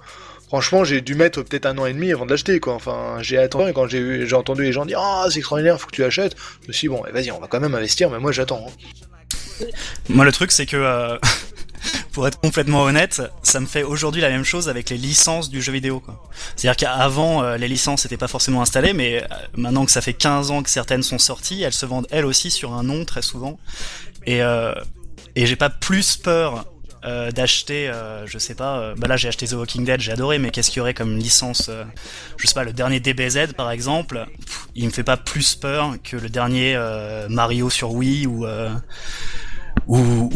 franchement, j'ai dû mettre peut-être un an et demi avant de l'acheter. Quoi. Enfin, j'ai attendu. Et quand j'ai entendu les gens dire ah c'est extraordinaire, faut que tu l'achètes, je me suis dit, bon, vas-y, on va quand même investir. Mais moi, j'attends. hein. Moi, le truc, c'est que, euh, *laughs* pour être complètement honnête, ça me fait aujourd'hui la même chose avec les licences du jeu vidéo. C'est-à-dire qu'avant, euh, les licences n'étaient pas forcément installées, mais euh, maintenant que ça fait 15 ans que certaines sont sorties, elles se vendent elles aussi sur un nom très souvent. Et, et j'ai pas plus peur euh, d'acheter, euh, je sais pas, euh, bah là j'ai acheté The Walking Dead, j'ai adoré, mais qu'est-ce qu'il y aurait comme licence Je sais pas, le dernier DBZ par exemple, il me fait pas plus peur que le dernier Mario sur Wii ou ou,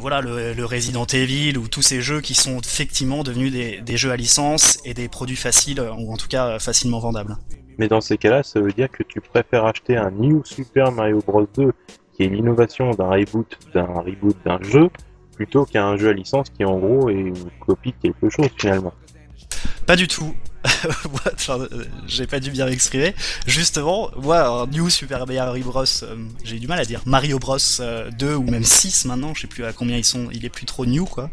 voilà le, le Resident Evil ou tous ces jeux qui sont effectivement devenus des, des jeux à licence et des produits faciles ou en tout cas facilement vendables. Mais dans ces cas-là, ça veut dire que tu préfères acheter un New Super Mario Bros 2 qui est l'innovation d'un reboot d'un reboot d'un jeu plutôt qu'un jeu à licence qui en gros est une copie de quelque chose finalement. Pas du tout. *laughs* euh, j'ai pas dû bien m'exprimer. Justement, un New Super Mario Bros, euh, j'ai du mal à dire Mario Bros 2 euh, ou même 6 maintenant, je sais plus à combien ils sont, il est plus trop new quoi.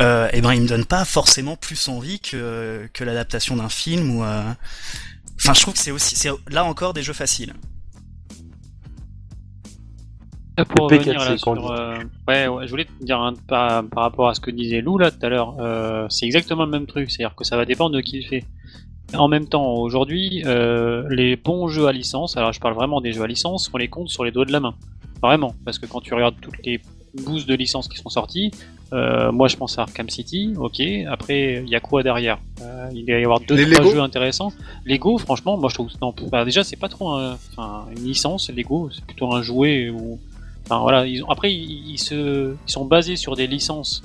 Euh, et ben il me donne pas forcément plus envie que, que l'adaptation d'un film ou enfin je trouve que c'est aussi c'est là encore des jeux faciles pour revenir là sur, euh, ouais, ouais, je voulais te dire par, par, rapport à ce que disait Lou là tout à l'heure, euh, c'est exactement le même truc, c'est-à-dire que ça va dépendre de qui le fait. En même temps, aujourd'hui, euh, les bons jeux à licence, alors je parle vraiment des jeux à licence, on les compte sur les doigts de la main. Vraiment, parce que quand tu regardes toutes les boosts de licences qui sont sorties, euh, moi je pense à Arkham City, ok, après il y a quoi derrière? Euh, Il va y avoir deux trois jeux intéressants. Lego, franchement, moi je trouve. Non, bah, déjà c'est pas trop un, une licence, Lego, c'est plutôt un jouet où voilà, ils ont, après ils, se, ils sont basés sur des licences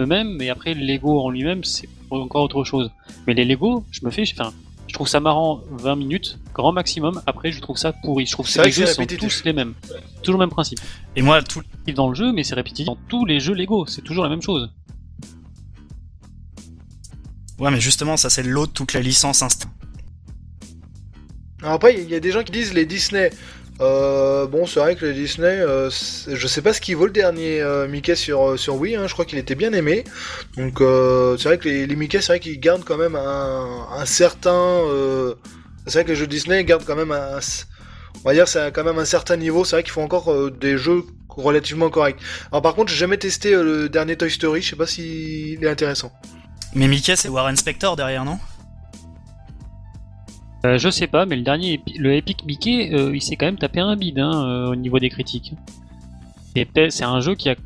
eux-mêmes, mais après Lego en lui-même c'est encore autre chose. Mais les Lego, je me fais, enfin, je trouve ça marrant 20 minutes, grand maximum. Après, je trouve ça pourri. Je trouve que les jeux sont tous les mêmes, toujours le même principe. Et moi, tout dans le jeu, mais c'est répétitif dans tous les jeux Lego. C'est toujours la même chose. Ouais, mais justement, ça c'est l'autre toute la licence instinct. après, il y a des gens qui disent les Disney. Euh, bon, c'est vrai que le Disney, euh, je sais pas ce qu'il vaut le dernier euh, Mickey sur, sur Wii, hein, je crois qu'il était bien aimé. Donc c'est vrai que les, Mickey, c'est vrai qu'ils gardent quand même un, certain... c'est vrai que les jeux Disney gardent quand même un... On va dire c'est quand même un certain niveau, c'est vrai qu'ils font encore des jeux relativement corrects. Alors par contre, j'ai jamais testé le dernier Toy Story, je sais pas s'il est intéressant. Mais Mickey, c'est Warren Spector derrière, non? Euh, je sais pas, mais le dernier, le Epic Mickey, euh, il s'est quand même tapé un bide hein, euh, au niveau des critiques. C'est un jeu qui a,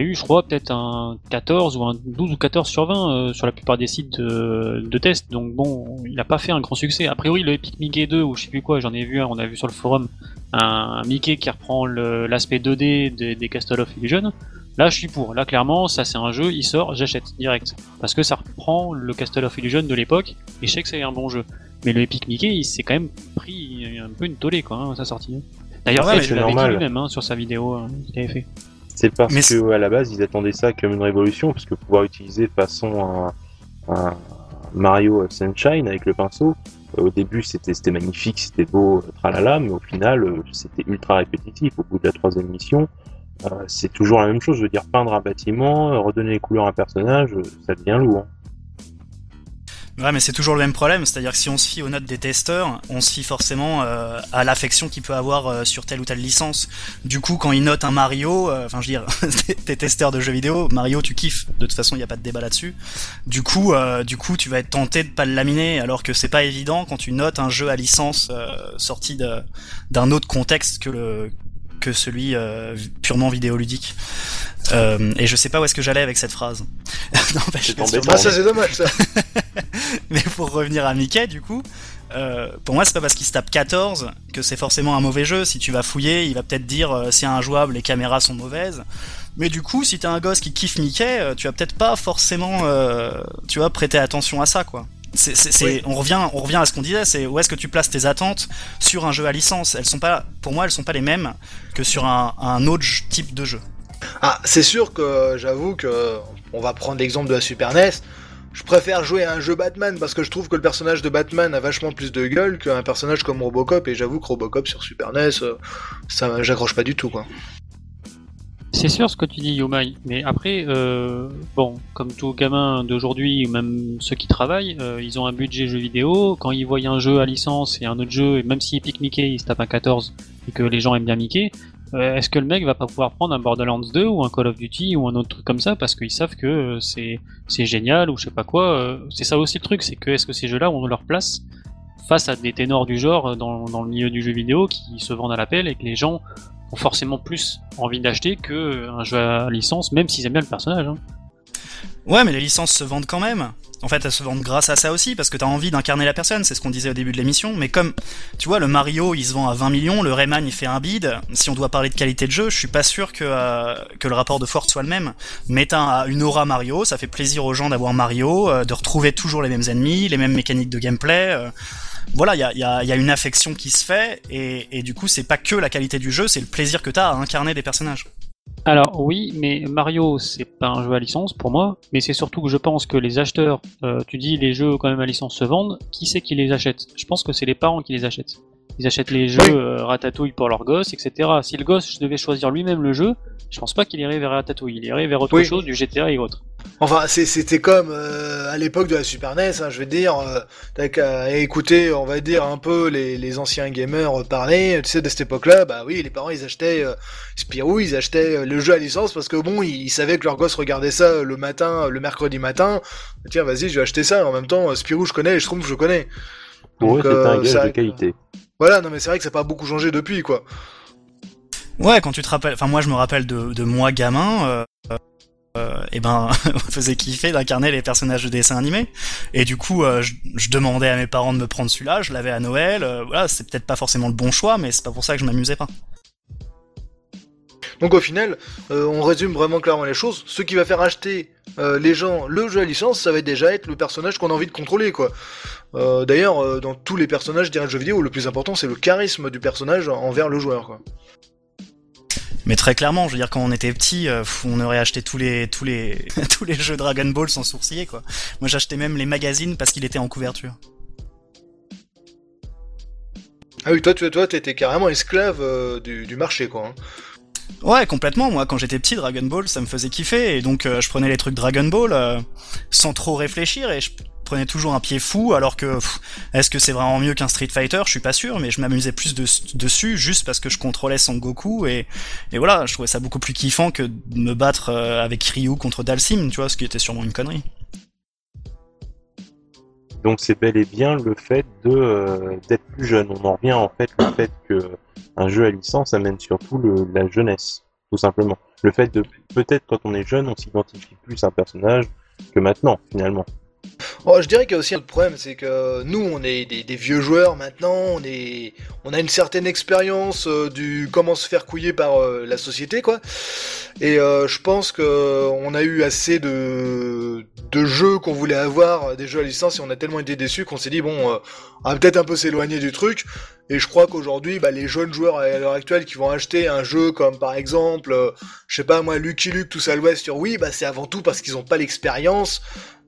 eu, je crois, peut-être un 14 ou un 12 ou 14 sur 20 sur la plupart des sites de, test. Donc bon, il a pas fait un grand succès. A priori, le Epic Mickey 2 ou je sais plus quoi, j'en ai vu un, on a vu sur le forum un, Mickey qui reprend l'aspect 2D des, des Castle of Illusion. Là, je suis pour. Là, clairement, ça c'est un jeu, il sort, j'achète direct. Parce que ça reprend le Castle of Illusion de l'époque, et je sais que c'est un bon jeu. Mais le Epic Mickey, il s'est quand même pris un peu une tollée quoi, hein, à sa sortie. D'ailleurs, l'avait dit lui-même hein, sur sa vidéo hein, qu'il avait fait. C'est parce que à la base, ils attendaient ça comme une révolution, parce que pouvoir utiliser façon un, Mario Sunshine avec le pinceau, euh, au début c'était magnifique, c'était beau, tralala, mais au final euh, c'était ultra répétitif. Au bout de la troisième mission, euh, c'est toujours la même chose. Je veux dire, peindre un bâtiment, redonner les couleurs à un personnage, ça devient lourd. Ouais, mais c'est toujours le même problème, c'est-à-dire que si on se fie aux notes des testeurs, on se fie forcément euh, à l'affection qu'il peut avoir euh, sur telle ou telle licence. Du coup, quand ils notent un Mario, euh, enfin, je veux dire, *laughs* t'es testeur de jeux vidéo, Mario, tu kiffes. De toute façon, il n'y a pas de débat là-dessus. Du coup, du coup, tu vas être tenté de pas le laminer, alors que c'est pas évident quand tu notes un jeu à licence sorti d'un autre contexte que le que celui purement vidéoludique. Euh, et je sais pas où est-ce que j'allais avec cette phrase. *laughs* non, bah, ah, ça c'est dommage ça. *laughs* Mais pour revenir à Mickey, du coup, euh, pour moi c'est pas parce qu'il se tape 14 que c'est forcément un mauvais jeu. Si tu vas fouiller, il va peut-être dire euh, c'est injouable, les caméras sont mauvaises. Mais du coup, si t'es un gosse qui kiffe Mickey, euh, tu vas peut-être pas forcément, euh, tu vois, prêter attention à ça, quoi. C'est, c'est, on revient, on revient à ce qu'on disait, c'est où est-ce que tu places tes attentes sur un jeu à licence? Elles sont pas, pour moi, elles sont pas les mêmes que sur un, un autre type de jeu. Ah, c'est sûr que j'avoue que on va prendre l'exemple de la Super NES. Je préfère jouer à un jeu Batman parce que je trouve que le personnage de Batman a vachement plus de gueule qu'un personnage comme Robocop et j'avoue que Robocop sur Super NES, euh, ça j'accroche pas du tout quoi. C'est sûr ce que tu dis Yomai, mais après, euh, bon, comme tout gamin d'aujourd'hui, ou même ceux qui travaillent, euh, ils ont un budget jeu vidéo, quand ils voient un jeu à licence et un autre jeu, et même s'ils piquent Mickey, ils se tapent un 14, et que les gens aiment bien Mickey, euh, est-ce que le mec va pas pouvoir prendre un Borderlands 2 ou un Call of Duty ou un autre truc comme ça parce qu'ils savent que c'est c'est génial ou je sais pas quoi C'est ça aussi le truc, c'est que est-ce que ces jeux-là ont leur place face à des ténors du genre dans, dans le milieu du jeu vidéo qui se vendent à l'appel et que les gens forcément plus envie d'acheter qu'un jeu à licence, même s'ils aiment bien le personnage. Hein. Ouais, mais les licences se vendent quand même. En fait, elles se vendent grâce à ça aussi, parce que t'as envie d'incarner la personne, c'est ce qu'on disait au début de l'émission. Mais comme, tu vois, le Mario, il se vend à 20 millions, le Rayman, il fait un bid. Si on doit parler de qualité de jeu, je suis pas sûr que, euh, que le rapport de force soit le même. Mais t'as une aura Mario, ça fait plaisir aux gens d'avoir Mario, euh, de retrouver toujours les mêmes ennemis, les mêmes mécaniques de gameplay. Euh. Voilà, il y a, y, a, y a, une affection qui se fait, et, et du coup, c'est pas que la qualité du jeu, c'est le plaisir que t'as à incarner des personnages. Alors oui, mais Mario c'est pas un jeu à licence pour moi, mais c'est surtout que je pense que les acheteurs, euh, tu dis les jeux quand même à licence se vendent, qui c'est qui les achète? Je pense que c'est les parents qui les achètent. Ils achètent les jeux euh, Ratatouille pour leur gosse, etc. Si le gosse devait choisir lui-même le jeu, je pense pas qu'il irait vers Ratatouille, il irait vers autre chose, du GTA et autres. Enfin, c'était comme euh, à l'époque de la Super NES, hein, je veux dire, euh, t'as qu'à écouter, on va dire, un peu les, les anciens gamers parler, tu sais, de cette époque-là, bah oui, les parents, ils achetaient euh, Spirou, ils achetaient le jeu à licence parce que bon, ils, savaient que leur gosse regardait ça le matin, le mercredi matin, tiens, vas-y, je vais acheter ça, en même temps, Spirou, je connais, et je trouve que je connais. Donc, ouais, c'est un gage de qualité. Voilà, non mais c'est vrai que ça n'a pas beaucoup changé depuis, quoi. Ouais, quand tu te rappelles, enfin moi je me rappelle de, de moi gamin, euh, euh, et ben *laughs* on faisait kiffer d'incarner les personnages de dessin animé, et du coup euh, je, demandais à mes parents de me prendre celui-là, je l'avais à Noël, voilà, c'est peut-être pas forcément le bon choix, mais c'est pas pour ça que je m'amusais pas. Donc au final, euh, on résume vraiment clairement les choses. Ce qui va faire acheter euh, les gens le jeu à licence, ça va déjà être le personnage qu'on a envie de contrôler, quoi. Euh, d'ailleurs, dans tous les personnages d'un jeu vidéo, le plus important, c'est le charisme du personnage envers le joueur, quoi. Mais très clairement, je veux dire, quand on était petit, on aurait acheté tous les tous les *laughs* tous les jeux Dragon Ball sans sourciller, quoi. Moi, j'achetais même les magazines parce qu'il était en couverture. Ah oui, toi, tu toi, t'étais carrément esclave du, du, marché, quoi. Hein. Ouais, complètement. Moi, quand j'étais petit, Dragon Ball, ça me faisait kiffer. Et donc, euh, je prenais les trucs Dragon Ball euh, sans trop réfléchir et je prenais toujours un pied fou. Alors que, est-ce que c'est vraiment mieux qu'un Street Fighter? Je suis pas sûr, mais je m'amusais plus dessus juste parce que je contrôlais Son Goku. Et, et voilà, je trouvais ça beaucoup plus kiffant que de me battre euh, avec Ryu contre Dalsim, tu vois, ce qui était sûrement une connerie. Donc c'est bel et bien le fait de d'être plus jeune. On en revient en fait le fait que un jeu à licence amène surtout le, la jeunesse, tout simplement. Le fait de peut-être quand on est jeune, on s'identifie plus à un personnage que maintenant, finalement. Oh, je dirais qu'il y a aussi un autre problème, c'est que nous, on est des, vieux joueurs maintenant, on, on a une certaine expérience euh, du comment se faire couiller par euh, la société, quoi. Et euh, je pense que on a eu assez de, de jeux qu'on voulait avoir, des jeux à licence, et on a tellement été déçus qu'on s'est dit bon, on va peut-être un peu s'éloigner du truc. Et je crois qu'aujourd'hui, bah, les jeunes joueurs à l'heure actuelle qui vont acheter un jeu comme par exemple, je sais pas moi, Lucky Luke, tout ça l'Ouest sur oui, bah c'est avant tout parce qu'ils n'ont pas l'expérience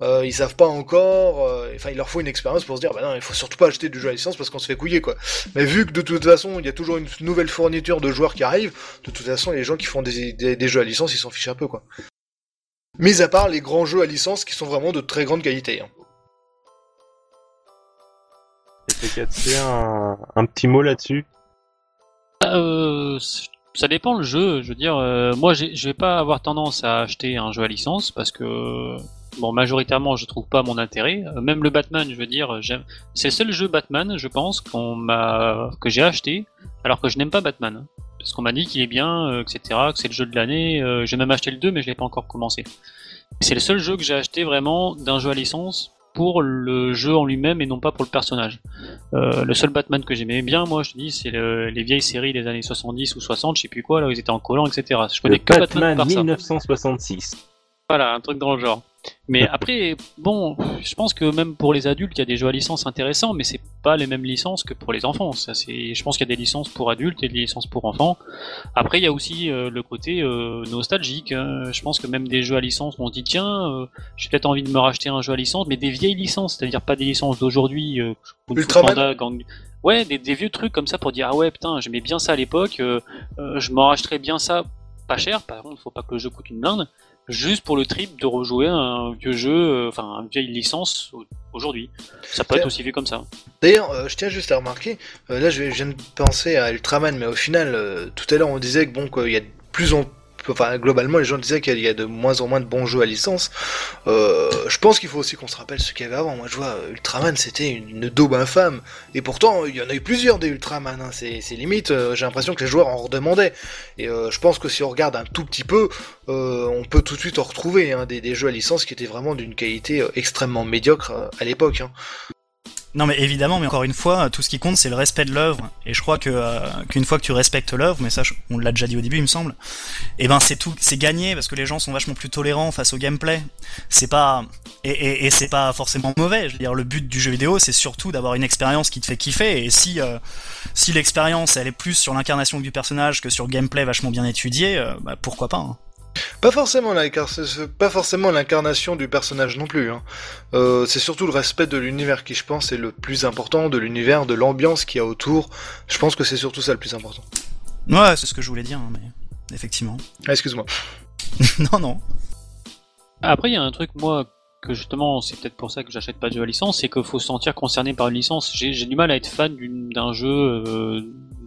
euh, ils savent pas encore, euh, enfin il leur faut une expérience pour se dire bah non il faut surtout pas acheter du jeu à licence parce qu'on se fait couiller quoi. Mais vu que de toute façon il y a toujours une nouvelle fourniture de joueurs qui arrive, de toute façon les gens qui font des, des, jeux à licence ils s'en fichent un peu quoi. Mis à part les grands jeux à licence qui sont vraiment de très grande qualité. Hein. Un, un petit mot là-dessus euh, ça dépend le jeu. Je veux dire, euh, moi, je vais pas avoir tendance à acheter un jeu à licence parce que, bon, majoritairement, je trouve pas mon intérêt. Euh, même le Batman, je veux dire. C'est le seul jeu Batman, je pense, qu'on que j'ai acheté, alors que je n'aime pas Batman. Parce qu'on m'a dit qu'il est bien, etc., que c'est le jeu de l'année. j'ai même acheté le 2, mais je l'ai pas encore commencé. C'est le seul jeu que j'ai acheté vraiment d'un jeu à licence pour le jeu en lui-même et non pas pour le personnage. Euh, le seul Batman que j'aimais bien, moi, je te dis, c'est les vieilles séries des années 70 ou 60, je sais plus quoi, là où ils étaient en collant, etc. Je connais que Batman, Batman 1966. Voilà, un truc dans le genre. Mais après, bon, je pense que même pour les adultes, il y a des jeux à licence intéressants, mais c'est pas les mêmes licences que pour les enfants. Ça, c'est, je pense qu'il y a des licences pour adultes et des licences pour enfants. Après, il y a aussi euh, le côté euh, nostalgique. Hein. Je pense que même des jeux à licence, on se dit tiens, euh, j'ai peut-être envie de me racheter un jeu à licence, mais des vieilles licences, c'est-à-dire pas des licences d'aujourd'hui. Ouais, des, des, vieux trucs comme ça pour dire ah ouais putain, j'aimais bien ça à l'époque, je m'en racheterais bien ça pas cher. Par contre, il faut pas que le jeu coûte une blinde juste pour le trip de rejouer un vieux jeu, euh, enfin une vieille licence aujourd'hui. Ça peut être aussi vu comme ça. D'ailleurs, euh, je tiens juste à remarquer, euh, là je viens de penser à Ultraman, mais au final, tout à l'heure on disait que bon qu'il y a de plus en enfin globalement les gens disaient qu'il y a de moins en moins de bons jeux à licence. Euh, je pense qu'il faut aussi qu'on se rappelle ce qu'il y avait avant. Moi je vois Ultraman c'était une, daube infâme et pourtant il y en a eu plusieurs des Ultraman. Hein. C'est limite, euh, j'ai l'impression que les joueurs en redemandaient. Et euh, je pense que si on regarde un tout petit peu, on peut tout de suite en retrouver hein, des, jeux à licence qui étaient vraiment d'une qualité extrêmement médiocre à l'époque. Hein. Non mais évidemment, mais encore une fois, tout ce qui compte c'est le respect de l'œuvre. Et je crois que euh, qu'une fois que tu respectes l'œuvre, mais ça on l'a déjà dit au début il me semble, et eh ben c'est tout, c'est gagné parce que les gens sont vachement plus tolérants face au gameplay. C'est pas et, et, et c'est pas forcément mauvais. Je veux dire le but du jeu vidéo c'est surtout d'avoir une expérience qui te fait kiffer. Et si euh, si l'expérience elle est plus sur l'incarnation du personnage que sur le gameplay vachement bien étudié, euh, bah, pourquoi pas. Hein. Pas forcément pas forcément l'incarnation du personnage non plus. Hein. Euh, c'est surtout le respect de l'univers qui, je pense, est le plus important, de l'univers, de l'ambiance qu'il y a autour. Je pense que c'est surtout ça le plus important. Ouais, c'est ce que je voulais dire, hein, mais effectivement. Ah, excuse-moi. *laughs* non, non. Après, il y a un truc, moi, que justement, c'est peut-être pour ça que j'achète pas de jeu à licence, c'est qu'il faut se sentir concerné par une licence. J'ai du mal à être fan d'un jeu euh,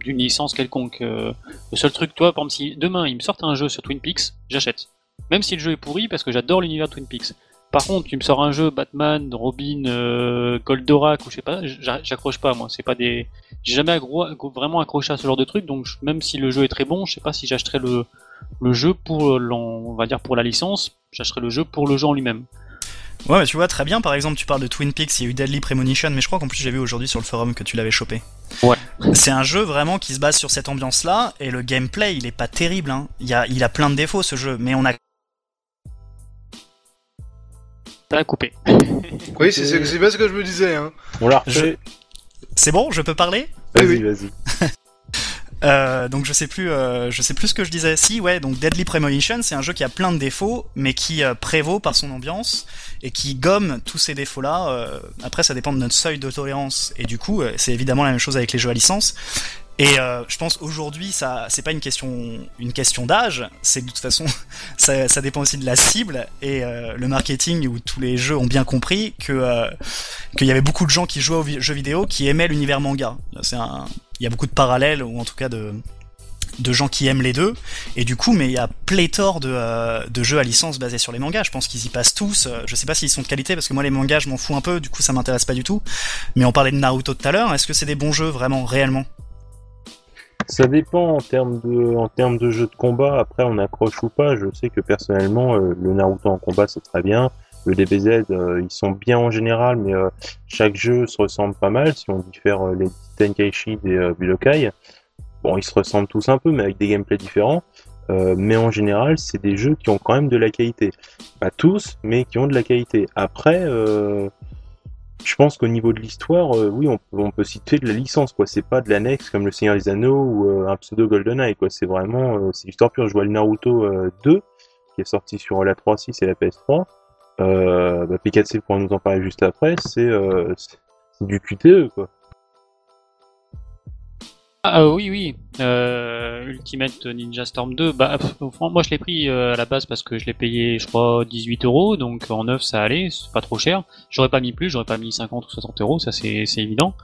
d'une licence quelconque. Euh, le seul truc, toi, par exemple, si demain ils me sortent un jeu sur Twin Peaks, j'achète. Même si le jeu est pourri, parce que j'adore l'univers Twin Peaks. Par contre, tu me sors un jeu Batman, Robin, euh, Goldorak ou je sais pas, j'accroche pas moi. C'est pas des, j'ai jamais vraiment accroché à ce genre de truc. Donc même si le jeu est très bon, je sais pas si j'achèterais le le jeu pour, on va dire pour la licence. J'achèterais le jeu pour le jeu en lui-même. Ouais, mais tu vois, très bien, par exemple, tu parles de Twin Peaks, il y a eu Deadly Premonition, mais je crois qu'en plus j'ai vu aujourd'hui sur le forum que tu l'avais chopé. Ouais. C'est un jeu vraiment qui se base sur cette ambiance-là, et le gameplay, il est pas terrible, hein. Il, a, il a plein de défauts ce jeu, mais on a. T'as coupé. *laughs* oui, c'est bien ce que je me disais, hein. On l'a refait. C'est bon, je peux parler? Vas-y, vas-y. *laughs* Euh, donc je sais plus, euh, je sais plus ce que je disais. Si, ouais, donc Deadly Premonition, c'est un jeu qui a plein de défauts, mais qui euh, prévaut par son ambiance et qui gomme tous ces défauts-là. après, ça dépend de notre seuil de tolérance. Et du coup, c'est évidemment la même chose avec les jeux à licence. Et je pense aujourd'hui, ça, c'est pas une question, une question d'âge. C'est de toute façon, *laughs* ça, ça, dépend aussi de la cible et le marketing où tous les jeux ont bien compris que qu'il y avait beaucoup de gens qui jouaient aux jeux vidéo qui aimaient l'univers manga. C'est un, il y a beaucoup de parallèles, ou en tout cas de, de gens qui aiment les deux. Et du coup, mais il y a pléthore de, euh, de jeux à licence basés sur les mangas. Je pense qu'ils y passent tous. Euh, je sais pas s'ils sont de qualité, parce que moi, les mangas, je m'en fous un peu, du coup, ça m'intéresse pas du tout. Mais on parlait de Naruto tout à l'heure. Est-ce que c'est des bons jeux, vraiment, réellement? Ça dépend en termes de en termes de jeux de combat. Après, on accroche ou pas. Je sais que personnellement, euh, le Naruto en combat c'est très bien. Le DBZ, ils sont bien en général, mais chaque jeu se ressemble pas mal. Si on diffère les Tenkaichi des euh, Budokai. Bon, ils se ressemblent tous un peu, mais avec des gameplays différents. Euh, mais en général, c'est des jeux qui ont quand même de la qualité. Pas tous, mais qui ont de la qualité. Après, euh, je pense qu'au niveau de l'histoire, oui, on, peut citer de la licence, quoi. C'est pas de l'annexe comme le Seigneur des Anneaux ou un pseudo GoldenEye, quoi. C'est vraiment, c'est l'histoire pure. Je vois le Naruto 2, qui est sorti sur la 3.6 et la PS3. Euh, bah, P4C pourra nous en parler juste après. C'est du QTE, quoi. Ah euh, oui, oui. Euh, Ultimate Ninja Storm 2, bah, moi je l'ai pris euh, à la base parce que je l'ai payé, je crois, 18 euros, donc en neuf ça allait, c'est pas trop cher. J'aurais pas mis plus, j'aurais pas mis 50 ou 60 euros, ça c'est évident.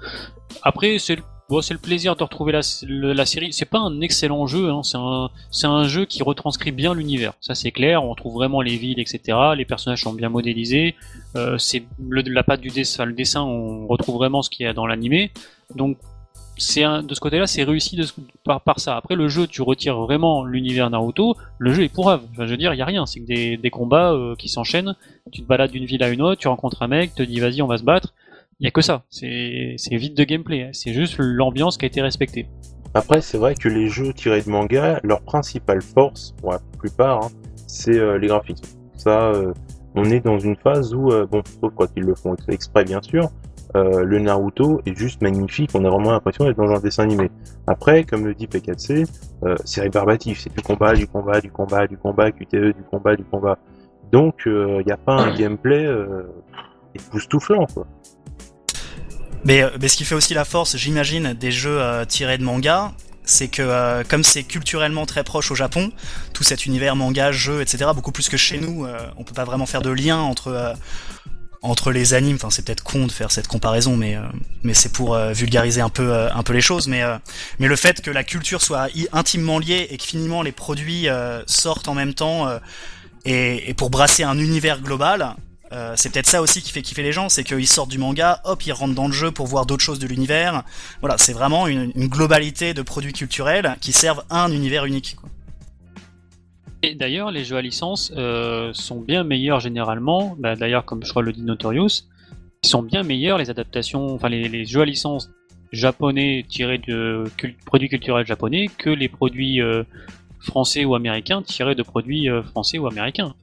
Après, c'est le, le plaisir de retrouver la, la série. C'est pas un excellent jeu, hein, c'est un, jeu qui retranscrit bien l'univers. Ça c'est clair, on retrouve vraiment les villes, etc. Les personnages sont bien modélisés. c'est la patte du dessin, le dessin, on retrouve vraiment ce qu'il y a dans l'animé. Donc c'est de ce côté-là, c'est réussi par, ça. Après, le jeu, tu retires vraiment l'univers Naruto, le jeu est pourrave. je veux dire, il y a rien. C'est que des, combats euh, qui s'enchaînent. Tu te balades d'une ville à une autre, tu rencontres un mec, te dis vas-y, on va se battre. Il y a que ça. C'est vide de gameplay. Hein. C'est juste l'ambiance qui a été respectée. Après, c'est vrai que les jeux tirés de manga, leur principale force, pour la plupart, hein, c'est euh, les graphismes. Ça, euh, on est dans une phase où, bon, sauf quand ils le font exprès, bien sûr, euh, le Naruto est juste magnifique, on a vraiment l'impression d'être dans un dessin animé. Après, comme le dit P4C, euh, c'est rébarbatif, c'est du combat, du combat, du combat, du combat, QTE, du combat, du combat. Donc, il euh, n'y a pas un *clears throat* gameplay époustouflant, quoi. Mais, mais, ce qui fait aussi la force, j'imagine, des jeux tirés de manga, c'est que comme c'est culturellement très proche au Japon, tout cet univers manga, jeu, etc., beaucoup plus que chez nous, on peut pas vraiment faire de lien entre entre les animes. Enfin, c'est peut-être con de faire cette comparaison, mais euh, mais c'est pour euh, vulgariser un peu euh, un peu les choses. Mais mais le fait que la culture soit intimement liée et que finalement les produits sortent en même temps et, et, pour brasser un univers global. C'est peut-être ça aussi qui fait kiffer les gens, c'est qu'ils sortent du manga, hop, ils rentrent dans le jeu pour voir d'autres choses de l'univers. Voilà, c'est vraiment une, globalité de produits culturels qui servent un univers unique. Et d'ailleurs, les jeux à licence euh, sont bien meilleurs généralement. Bah, d'ailleurs, comme je crois le dit Notorious, ils sont bien meilleurs les adaptations, enfin les, jeux à licence japonais tirés de produits culturels japonais que les produits euh, français ou américains tirés de produits euh, français ou américains.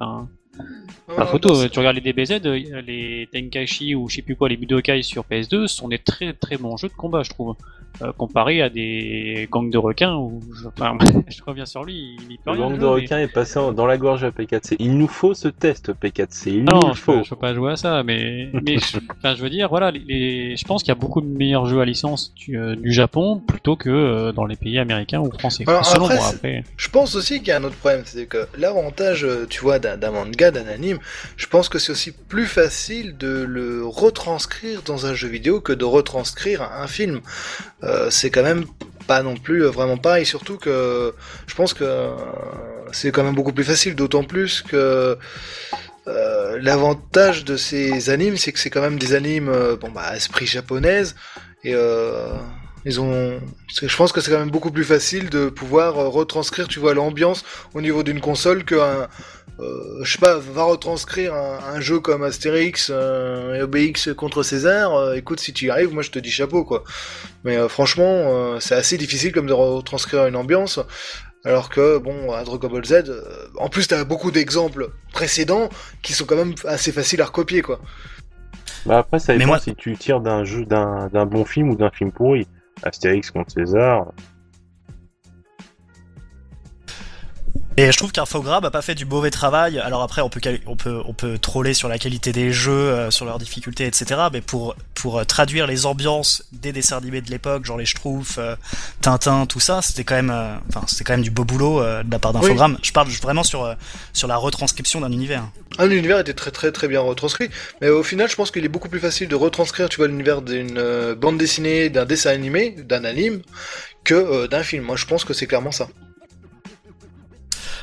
La photo, tu regardes les DBZ, les Tenkaichi ou je sais plus quoi, les Budokai sur PS2 sont des très très bons jeux de combat, je trouve. Euh, comparé à des gangs de requins où je, enfin, *laughs* je reviens sur lui, il, peut Le gang de requins est passé dans la gorge à P4C. Il nous faut ce test P4C, il non, nous je faut. Peux, je peux pas jouer à ça, mais, *laughs* mais je, enfin, je veux dire, voilà, les, je pense qu'il y a beaucoup de meilleurs jeux à licence du, euh, du Japon plutôt que euh, dans les pays américains ou français. Selon moi, après. Je pense aussi qu'il y a un autre problème, c'est que l'avantage, tu vois, d'un manga, d'un anime, je pense que c'est aussi plus facile de le retranscrire dans un jeu vidéo que de retranscrire un film. Euh, c'est quand même pas non plus euh, vraiment pareil, surtout que je pense que euh, c'est quand même beaucoup plus facile, d'autant plus que l'avantage de ces animes, c'est que c'est quand même des animes, bon bah, esprit japonaise, et ils ont, je pense que c'est quand même beaucoup plus facile de pouvoir retranscrire, tu vois, l'ambiance au niveau d'une console qu'un, euh, je sais pas, va retranscrire un, jeu comme Astérix euh, et Obélix contre César, euh, écoute, si tu y arrives, moi je te dis chapeau, quoi. Mais franchement, c'est assez difficile comme de retranscrire une ambiance. Alors que, bon, à Dragon Ball Z, en plus t'as beaucoup d'exemples précédents qui sont quand même assez faciles à recopier, quoi. Bah après, ça dépend moi... si tu tires d'un jeu, d'un bon film ou d'un film pourri. Astérix contre César, Et je trouve qu'Infogrames a pas fait du mauvais travail. Alors après, on peut, on peut, on peut troller sur la qualité des jeux, euh, sur leurs difficultés, etc. Mais pour, pour euh, traduire les ambiances des dessins animés de l'époque, genre les Schtroumpfs, euh, Tintin, tout ça, c'était quand même, enfin, c'était quand même du beau boulot de la part d'Infogrames. Je parle vraiment sur, sur la retranscription d'un univers. Un univers était très très très bien retranscrit, mais au final, je pense qu'il est beaucoup plus facile de retranscrire, tu vois, l'univers d'une bande dessinée, d'un dessin animé, d'un anime, que d'un film. Moi, je pense que c'est clairement ça.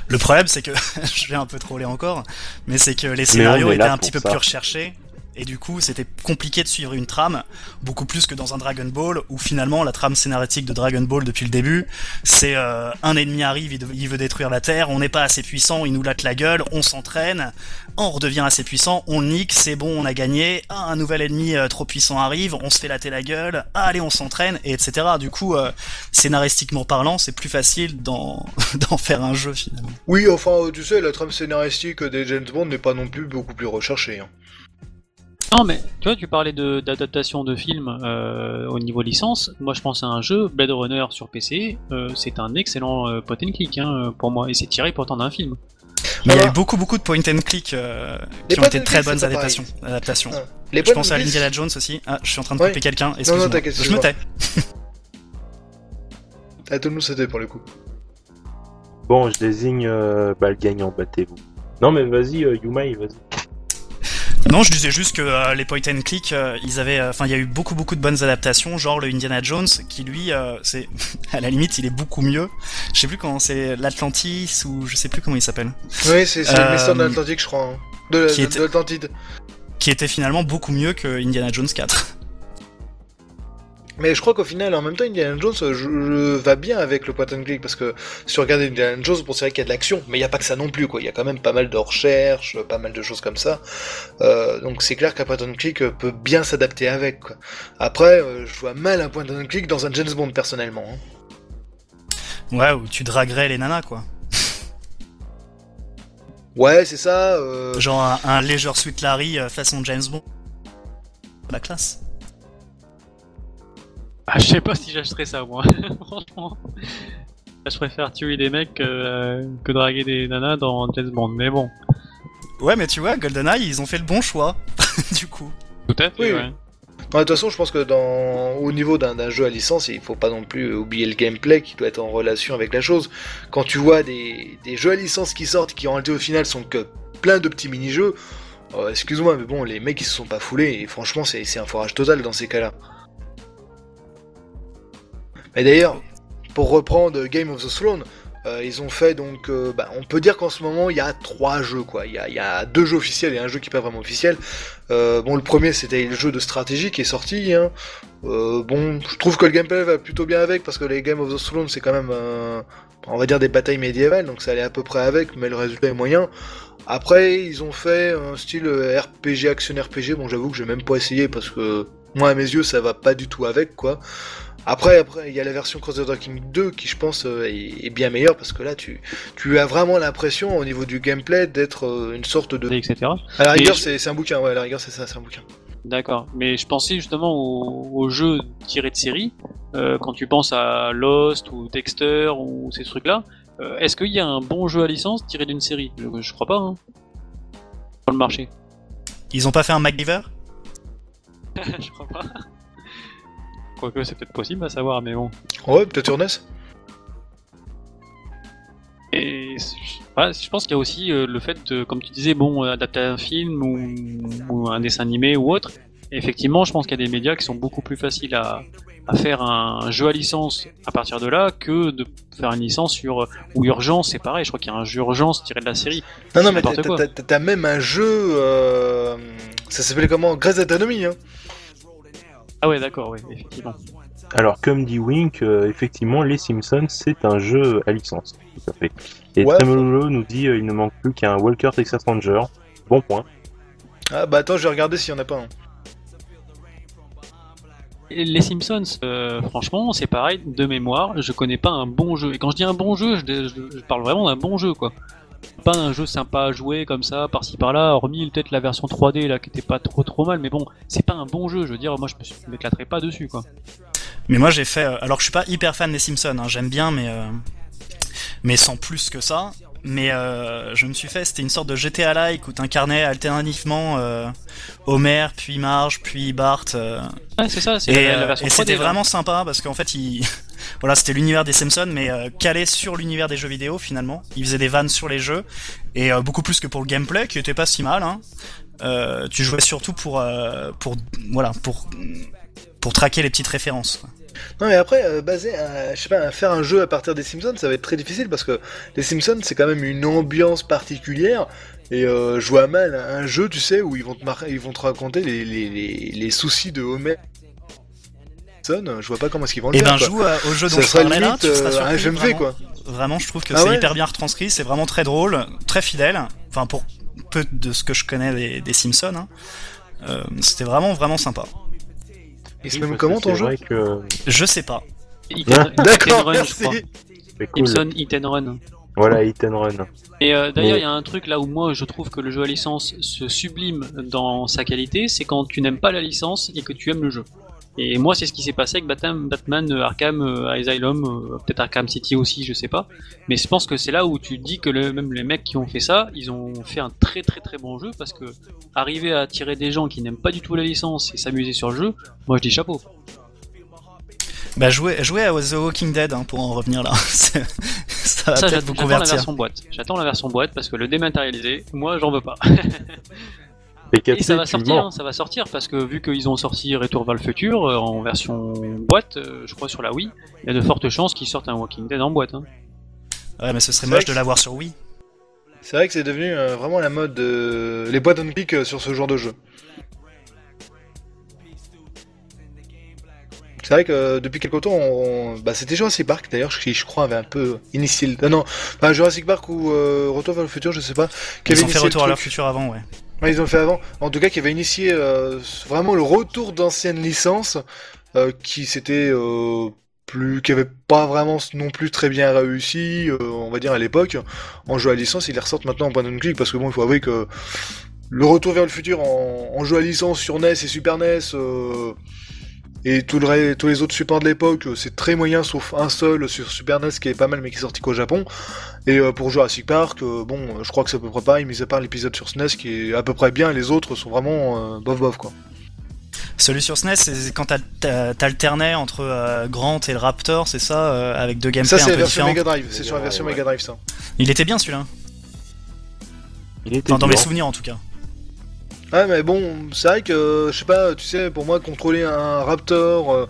Le problème, c'est que *laughs* je vais un peu troller encore, mais c'est que les scénarios étaient un petit peu plus recherchés et du coup c'était compliqué de suivre une trame, beaucoup plus que dans un Dragon Ball, où finalement la trame scénaristique de Dragon Ball depuis le début, c'est euh, un ennemi arrive, il, veut détruire la Terre, on n'est pas assez puissant, il nous latte la gueule, on s'entraîne, on redevient assez puissant, on nique, c'est bon, on a gagné, ah, un nouvel ennemi euh, trop puissant arrive, on se fait latter la gueule, ah, allez on s'entraîne, et etc. Du coup, euh, scénaristiquement parlant, c'est plus facile d'en *laughs* faire un jeu finalement. Oui, enfin, tu sais, la trame scénaristique des James Bond n'est pas non plus beaucoup plus recherchée. Hein. Non, mais tu vois, tu parlais d'adaptation de, films euh, au niveau licence. Moi, je pense à un jeu, Blade Runner sur PC. Euh, c'est un excellent euh, point and click hein, pour moi, et c'est tiré pourtant d'un film. Mais il y a eu beaucoup, beaucoup de point and click qui ont été très bonnes adaptations. adaptations. Ah. je pense à Indiana Jones aussi. Ah, je suis en train de couper quelqu'un. Excuse-moi. Je me tais. *laughs* à tout nous c'était pour le coup. Bon, je désigne bah, le gagnant, battez-vous. Non, mais vas-y, Yumai, vas-y. Non, je disais juste que euh, les point and click, euh, ils avaient, euh, enfin, il y a eu beaucoup beaucoup de bonnes adaptations, genre le Indiana Jones, qui lui, c'est, *laughs* à la limite, il est beaucoup mieux. Je sais plus comment c'est, l'Atlantis ou je sais plus comment il s'appelle. Oui, c'est le Mystère de l'Atlantique, je crois, hein. de, de l'Atlantide. Qui était finalement beaucoup mieux que Indiana Jones 4. Mais je crois qu'au final, en même temps, Indiana Jones je, va bien avec le point and click parce que si tu regardes Indiana Jones, bon, c'est vrai qu'il y a de l'action, mais il n'y a pas que ça non plus, quoi. Il y a quand même pas mal de recherches, pas mal de choses comme ça. Euh, donc c'est clair qu'un point and click peut bien s'adapter avec. Quoi. Après, euh, je vois mal un point and click dans un James Bond personnellement. Hein. Ouais, où tu draguerais les nanas, quoi. Ouais, c'est ça. Euh... Genre un, un Leisure Suite Larry façon James Bond. La classe. Ah, je sais pas si j'achèterais ça, moi. *laughs* Franchement. Je préfère tuer des mecs que, que draguer des nanas dans James Bond, mais bon. Ouais, mais tu vois, GoldenEye, ils ont fait le bon choix, *laughs* du coup. Tout à fait, ouais. De toute façon, je pense que dans au niveau d'un jeu à licence, il faut pas non plus oublier le gameplay qui doit être en relation avec la chose. Quand tu vois des, des jeux à licence qui sortent, qui en réalité au final sont que plein de petits mini-jeux, Oh, excuse-moi, mais bon, les mecs ils se sont pas foulés et franchement, c'est c'est un forage total dans ces cas-là. Mais d'ailleurs, pour reprendre Game of the Throne, euh, ils ont fait donc, euh, bah, on peut dire qu'en ce moment il y a trois jeux quoi. Il y a, y a deux jeux officiels et un jeu qui est pas vraiment officiel. Euh, bon, le premier c'était le jeu de stratégie qui est sorti. Hein. Euh, bon, je trouve que le gameplay va plutôt bien avec parce que les Game of the Throne c'est quand même, on va dire des batailles médiévales, donc ça allait à peu près avec, mais le résultat est moyen. Après, ils ont fait un style euh, RPG action RPG. Bon, j'avoue que j'ai même pas essayé parce que moi à mes yeux ça va pas du tout avec quoi. Après, après, il y a la version Cross the Dark 2 qui, je pense, euh, est, est bien meilleure parce que là, tu, tu as vraiment l'impression, au niveau du gameplay, d'être euh, une sorte de. etc. À la rigueur, je- c'est un bouquin, ouais, à la rigueur, c'est ça, c'est un bouquin. D'accord. Mais je pensais justement aux, aux jeux tirés de série, euh, quand tu penses à Lost ou Dexter ou ces trucs-là. euh, Est-ce qu'il y a un bon jeu à licence tiré d'une série? Je, je crois pas. Hein. Dans le marché. Ils ont pas fait un MacGyver? *laughs* Je crois pas. Quoique c'est peut-être possible à savoir, mais bon. Ouais, peut-être sur NES Et je pense qu'il y a aussi euh, le fait de, comme tu disais, bon, euh, adapter un film ou, ou un dessin animé ou autre. Et effectivement, je pense qu'il y a des médias qui sont beaucoup plus faciles à, à faire un jeu à licence à partir de là que de faire une licence sur ou Urgence, c'est pareil. Je crois qu'il y a un jeu Urgence tiré de la série. Non, non, mais t'as- même un jeu. euh, Ça s'appelait comment? Grey's Anatomy, hein Ah ouais, d'accord, oui, effectivement. Alors, comme dit Wink, euh, effectivement, Les Simpsons, c'est un jeu à licence. Tout à fait. Et Ouais, Tremolo nous dit euh, il ne manque plus qu'un Walker Texas Ranger. Bon point. Ah, bah attends, je vais regarder s'il y en a pas un. Les Simpsons, euh, franchement, c'est pareil, de mémoire, je connais pas un bon jeu. Et quand je dis un bon jeu, je, je- je parle vraiment d'un bon jeu, quoi. Pas un jeu sympa à jouer comme ça, par-ci par-là, hormis peut-être la version 3D là qui était pas trop trop mal, mais bon, c'est pas un bon jeu. Je veux dire, moi je m'éclaterais pas dessus, quoi. Mais moi j'ai fait, euh, alors que je suis pas hyper fan des Simpsons, hein, j'aime bien, mais euh, mais sans plus que ça. Mais euh, je me suis fait, c'était une sorte de GTA-like où t'incarnais alternativement euh, Homer, puis Marge, puis Bart. Ouais, c'est ça, c'est et la, la version et 3D. c'était vraiment sympa parce qu'en fait, il... voilà, c'était l'univers des Simpsons, mais euh, calé sur l'univers des jeux vidéo finalement. Il faisait des vannes sur les jeux et euh, beaucoup plus que pour le gameplay, qui était pas si mal. Hein. Euh, tu jouais surtout pour pour voilà pour pour traquer les petites références. Non, mais après, euh, baser, pas, faire un jeu à partir des Simpsons, ça va être très difficile parce que les Simpsons, c'est quand même une ambiance particulière. Et je vois mal un jeu, tu sais, où ils vont te, ils vont te raconter les, les, les, les soucis de Homer. Simpson, Je vois pas comment est-ce qu'ils vont le Et faire. ben quoi. joue euh, au jeu dont ça je parlais là, limite tu seras euh, un surpris, FMV, vraiment. quoi. Vraiment, je trouve que Ah c'est ouais hyper bien retranscrit, c'est vraiment très drôle, très fidèle. Enfin, pour peu de ce que je connais des, des Simpsons, hein. Euh, c'était vraiment vraiment sympa. Oui, met parce comment ton c'est jeu que Je sais pas. D'accord, run, je merci. c'est. Ipson Hit and Run. Voilà, Hit and Run. Et euh, d'ailleurs, Mais- il y a un truc là où moi je trouve que le jeu à licence se sublime dans sa qualité, c'est quand tu n'aimes pas la licence et que tu aimes le jeu. Et moi, c'est ce qui s'est passé avec Batman, Batman euh, Arkham euh, Asylum, euh, peut-être Arkham City aussi, je sais pas. Mais je pense que c'est là où tu dis que le, même les mecs qui ont fait ça, ils ont fait un très très très bon jeu parce que arriver à attirer des gens qui n'aiment pas du tout la licence et s'amuser sur le jeu, moi je dis chapeau. Bah jouer jouer à The Walking Dead hein, pour en revenir là. *laughs* Ça va peut-être vous j'attends la convertir. version boîte. J'attends la version boîte parce que le dématérialisé, moi j'en veux pas. *laughs* Et, ça va sortir, hein, ça va sortir parce que vu qu'ils ont sorti Retour vers le futur euh, en version boîte, euh, je crois sur la Wii, il y a de fortes chances qu'ils sortent un Walking Dead en boîte. hein. Ouais, mais ce serait moche de l'avoir sur Wii. C'est vrai que c'est devenu euh, vraiment la mode, les boîtes on click sur ce genre de jeu. C'est vrai que depuis quelque temps, on... bah, c'était Jurassic Park d'ailleurs, qui je crois avait un peu initié. le- Ah non, pas Jurassic Park ou euh, Retour vers le futur, je sais pas. qui Ils ont fait le retour à leur truc. futur avant, ouais. Ouais, ils ont fait avant. En tout cas, qui avait initié euh, vraiment le retour d'anciennes licences, euh, qui s'était euh, plus, qui avait pas vraiment non plus très bien réussi, euh, on va dire à l'époque. En jeu à licence, ils les ressortent maintenant en point and click parce que bon, il faut avouer que le retour vers le futur en, en jeu à licence sur NES et Super NES. Et tout le ré- tous les autres supports de l'époque, euh, c'est très moyen, sauf un seul sur Super NES qui est pas mal, mais qui est sorti qu'au Japon. Et euh, pour Jurassic Park, euh, bon, je crois que c'est à peu près pareil, mis à part l'épisode sur SNES qui est à peu près bien, et les autres sont vraiment euh, bof bof quoi. Celui sur SNES, c'est quand t'al- t'al- t'alternais entre euh, Grant et le Raptor, c'est ça, euh, avec deux Ça gameplays c'est un la peu version différents. Mega Drive, c'est sur la version Mega Drive ça. Il était bien celui-là. Il était Enfin, dans mes souvenirs en tout cas. Ouais, mais bon, c'est vrai que, je sais pas, tu sais, pour moi, contrôler un Raptor euh,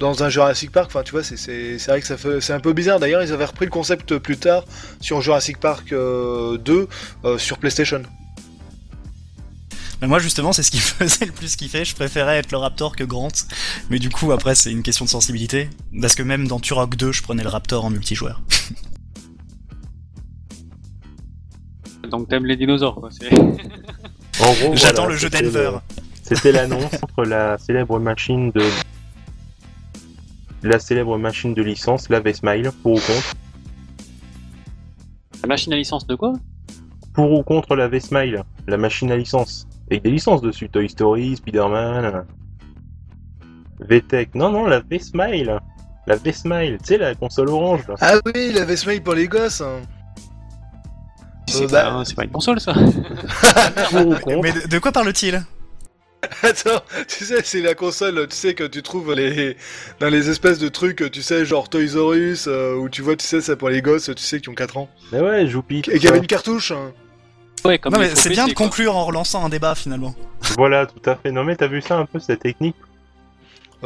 dans un Jurassic Park, enfin, tu vois, c'est- c'est c'est vrai que ça fait, c'est un peu bizarre. D'ailleurs, ils avaient repris le concept plus tard sur Jurassic Park euh, 2 euh, sur PlayStation. Mais moi justement c'est ce qui me *laughs* faisait le plus kiffer, je préférais être le Raptor que Grant, mais du coup après c'est une question de sensibilité, parce que même dans Turok 2 je prenais le Raptor en multijoueur. Donc t'aimes les dinosaures, quoi. *laughs* J'attends voilà, le jeu c'était Denver. C'était l'annonce entre la célèbre machine de la célèbre machine de licence, la V-Smile, pour ou contre. La machine à licence de quoi? Pour ou contre la V-Smile, la machine à licence. Avec des licences dessus, Toy Story, Spider-Man, VTech. Non, non, la V-Smile. La V-Smile, tu sais, la console orange, là. Ah oui, il avait Smile pour les gosses. hein. C'est bah- pas, c'est pas une console, ça. *laughs* Mais de, de quoi parle-t-il? Attends, tu sais, c'est la console, tu sais, que tu trouves les... dans les espèces de trucs, tu sais, genre Toys R Us, euh, où tu vois, tu sais, c'est pour les gosses, tu sais, qui ont 4 ans. Mais ouais, Joupi. tout Et qui avait ça. une cartouche. hein. Ouais, comme Non mais c'est bien de quoi. conclure en relançant un débat finalement. Voilà, tout à fait. Non, mais t'as vu ça un peu, cette technique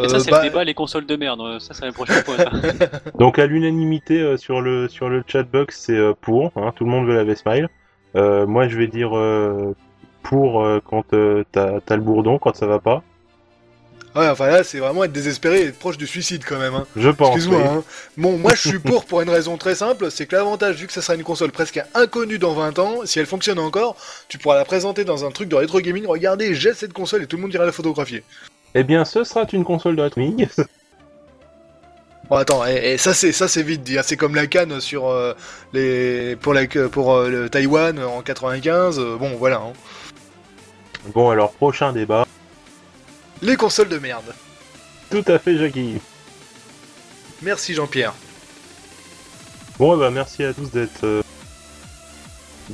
Et ça, Euh, c'est bah, le débat, les consoles de merde. Ça, c'est le prochain point. ça. *laughs* Donc à l'unanimité euh, sur le sur le chatbox c'est euh, pour, hein, tout le monde veut la V-Smile. Euh, moi je vais dire euh, pour euh, quand euh, t'as t'as le bourdon, quand ça va pas. Ouais, enfin là, c'est vraiment être désespéré et être proche du suicide quand même. Hein. Je pense. Excuse-moi. oui. Hein. Bon, moi je suis pour pour une raison très simple, c'est que l'avantage, vu que ça sera une console presque inconnue dans 20 ans, si elle fonctionne encore, tu pourras la présenter dans un truc de rétro gaming. Regardez, j'ai cette console et tout le monde ira la photographier. Eh bien ce sera une console de rétro-gaming. Bon, *laughs* attends, et, et ça c'est ça c'est vite dit. hein. C'est comme la canne sur euh, les pour la pour euh, le Taïwan en 95. euh, bon, voilà. hein. bon alors prochain débat. Les consoles de merde. Tout à fait Jackie. Merci Jean-Pierre. Bon eh ben, merci à tous d'être euh,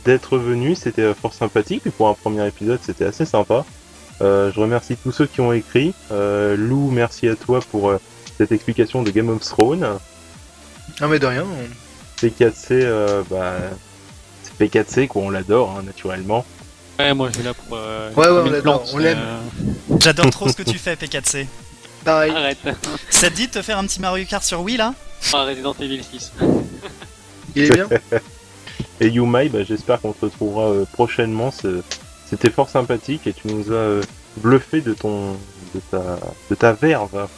d'être venus, c'était euh, fort sympathique et pour un premier épisode c'était assez sympa. Euh, je remercie tous ceux qui ont écrit. Euh, Lou, merci à toi pour euh, cette explication de Game of Thrones. Non mais de rien. P4C, euh, bah, c'est P4C quoi, on l'adore hein, naturellement. Ouais, moi, je suis là pour. euh, Ouais, ouais, on l'adore, l'aime. euh, J'adore trop ce que tu fais P4C. Pareil. Arrête. Ça te dit de te faire un petit Mario Kart sur Wii là? Ah, Resident Evil 6. Il est bien? *laughs* Et Yumai, bah, j'espère qu'on te retrouvera euh, prochainement. c'est- C'était fort sympathique et tu nous as euh, bluffé de ton, de ta, de ta verve,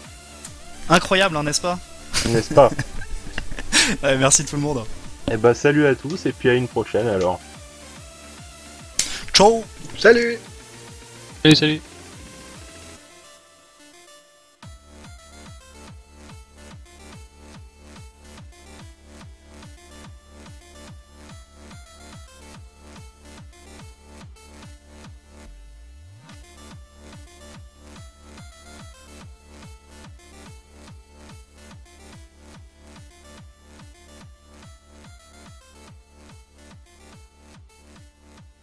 Incroyable hein, n'est-ce pas? N'est-ce pas? *laughs* Ouais, Merci tout le monde. Eh bah salut à tous et puis à une prochaine alors. Ciao Salut. Salut, salut.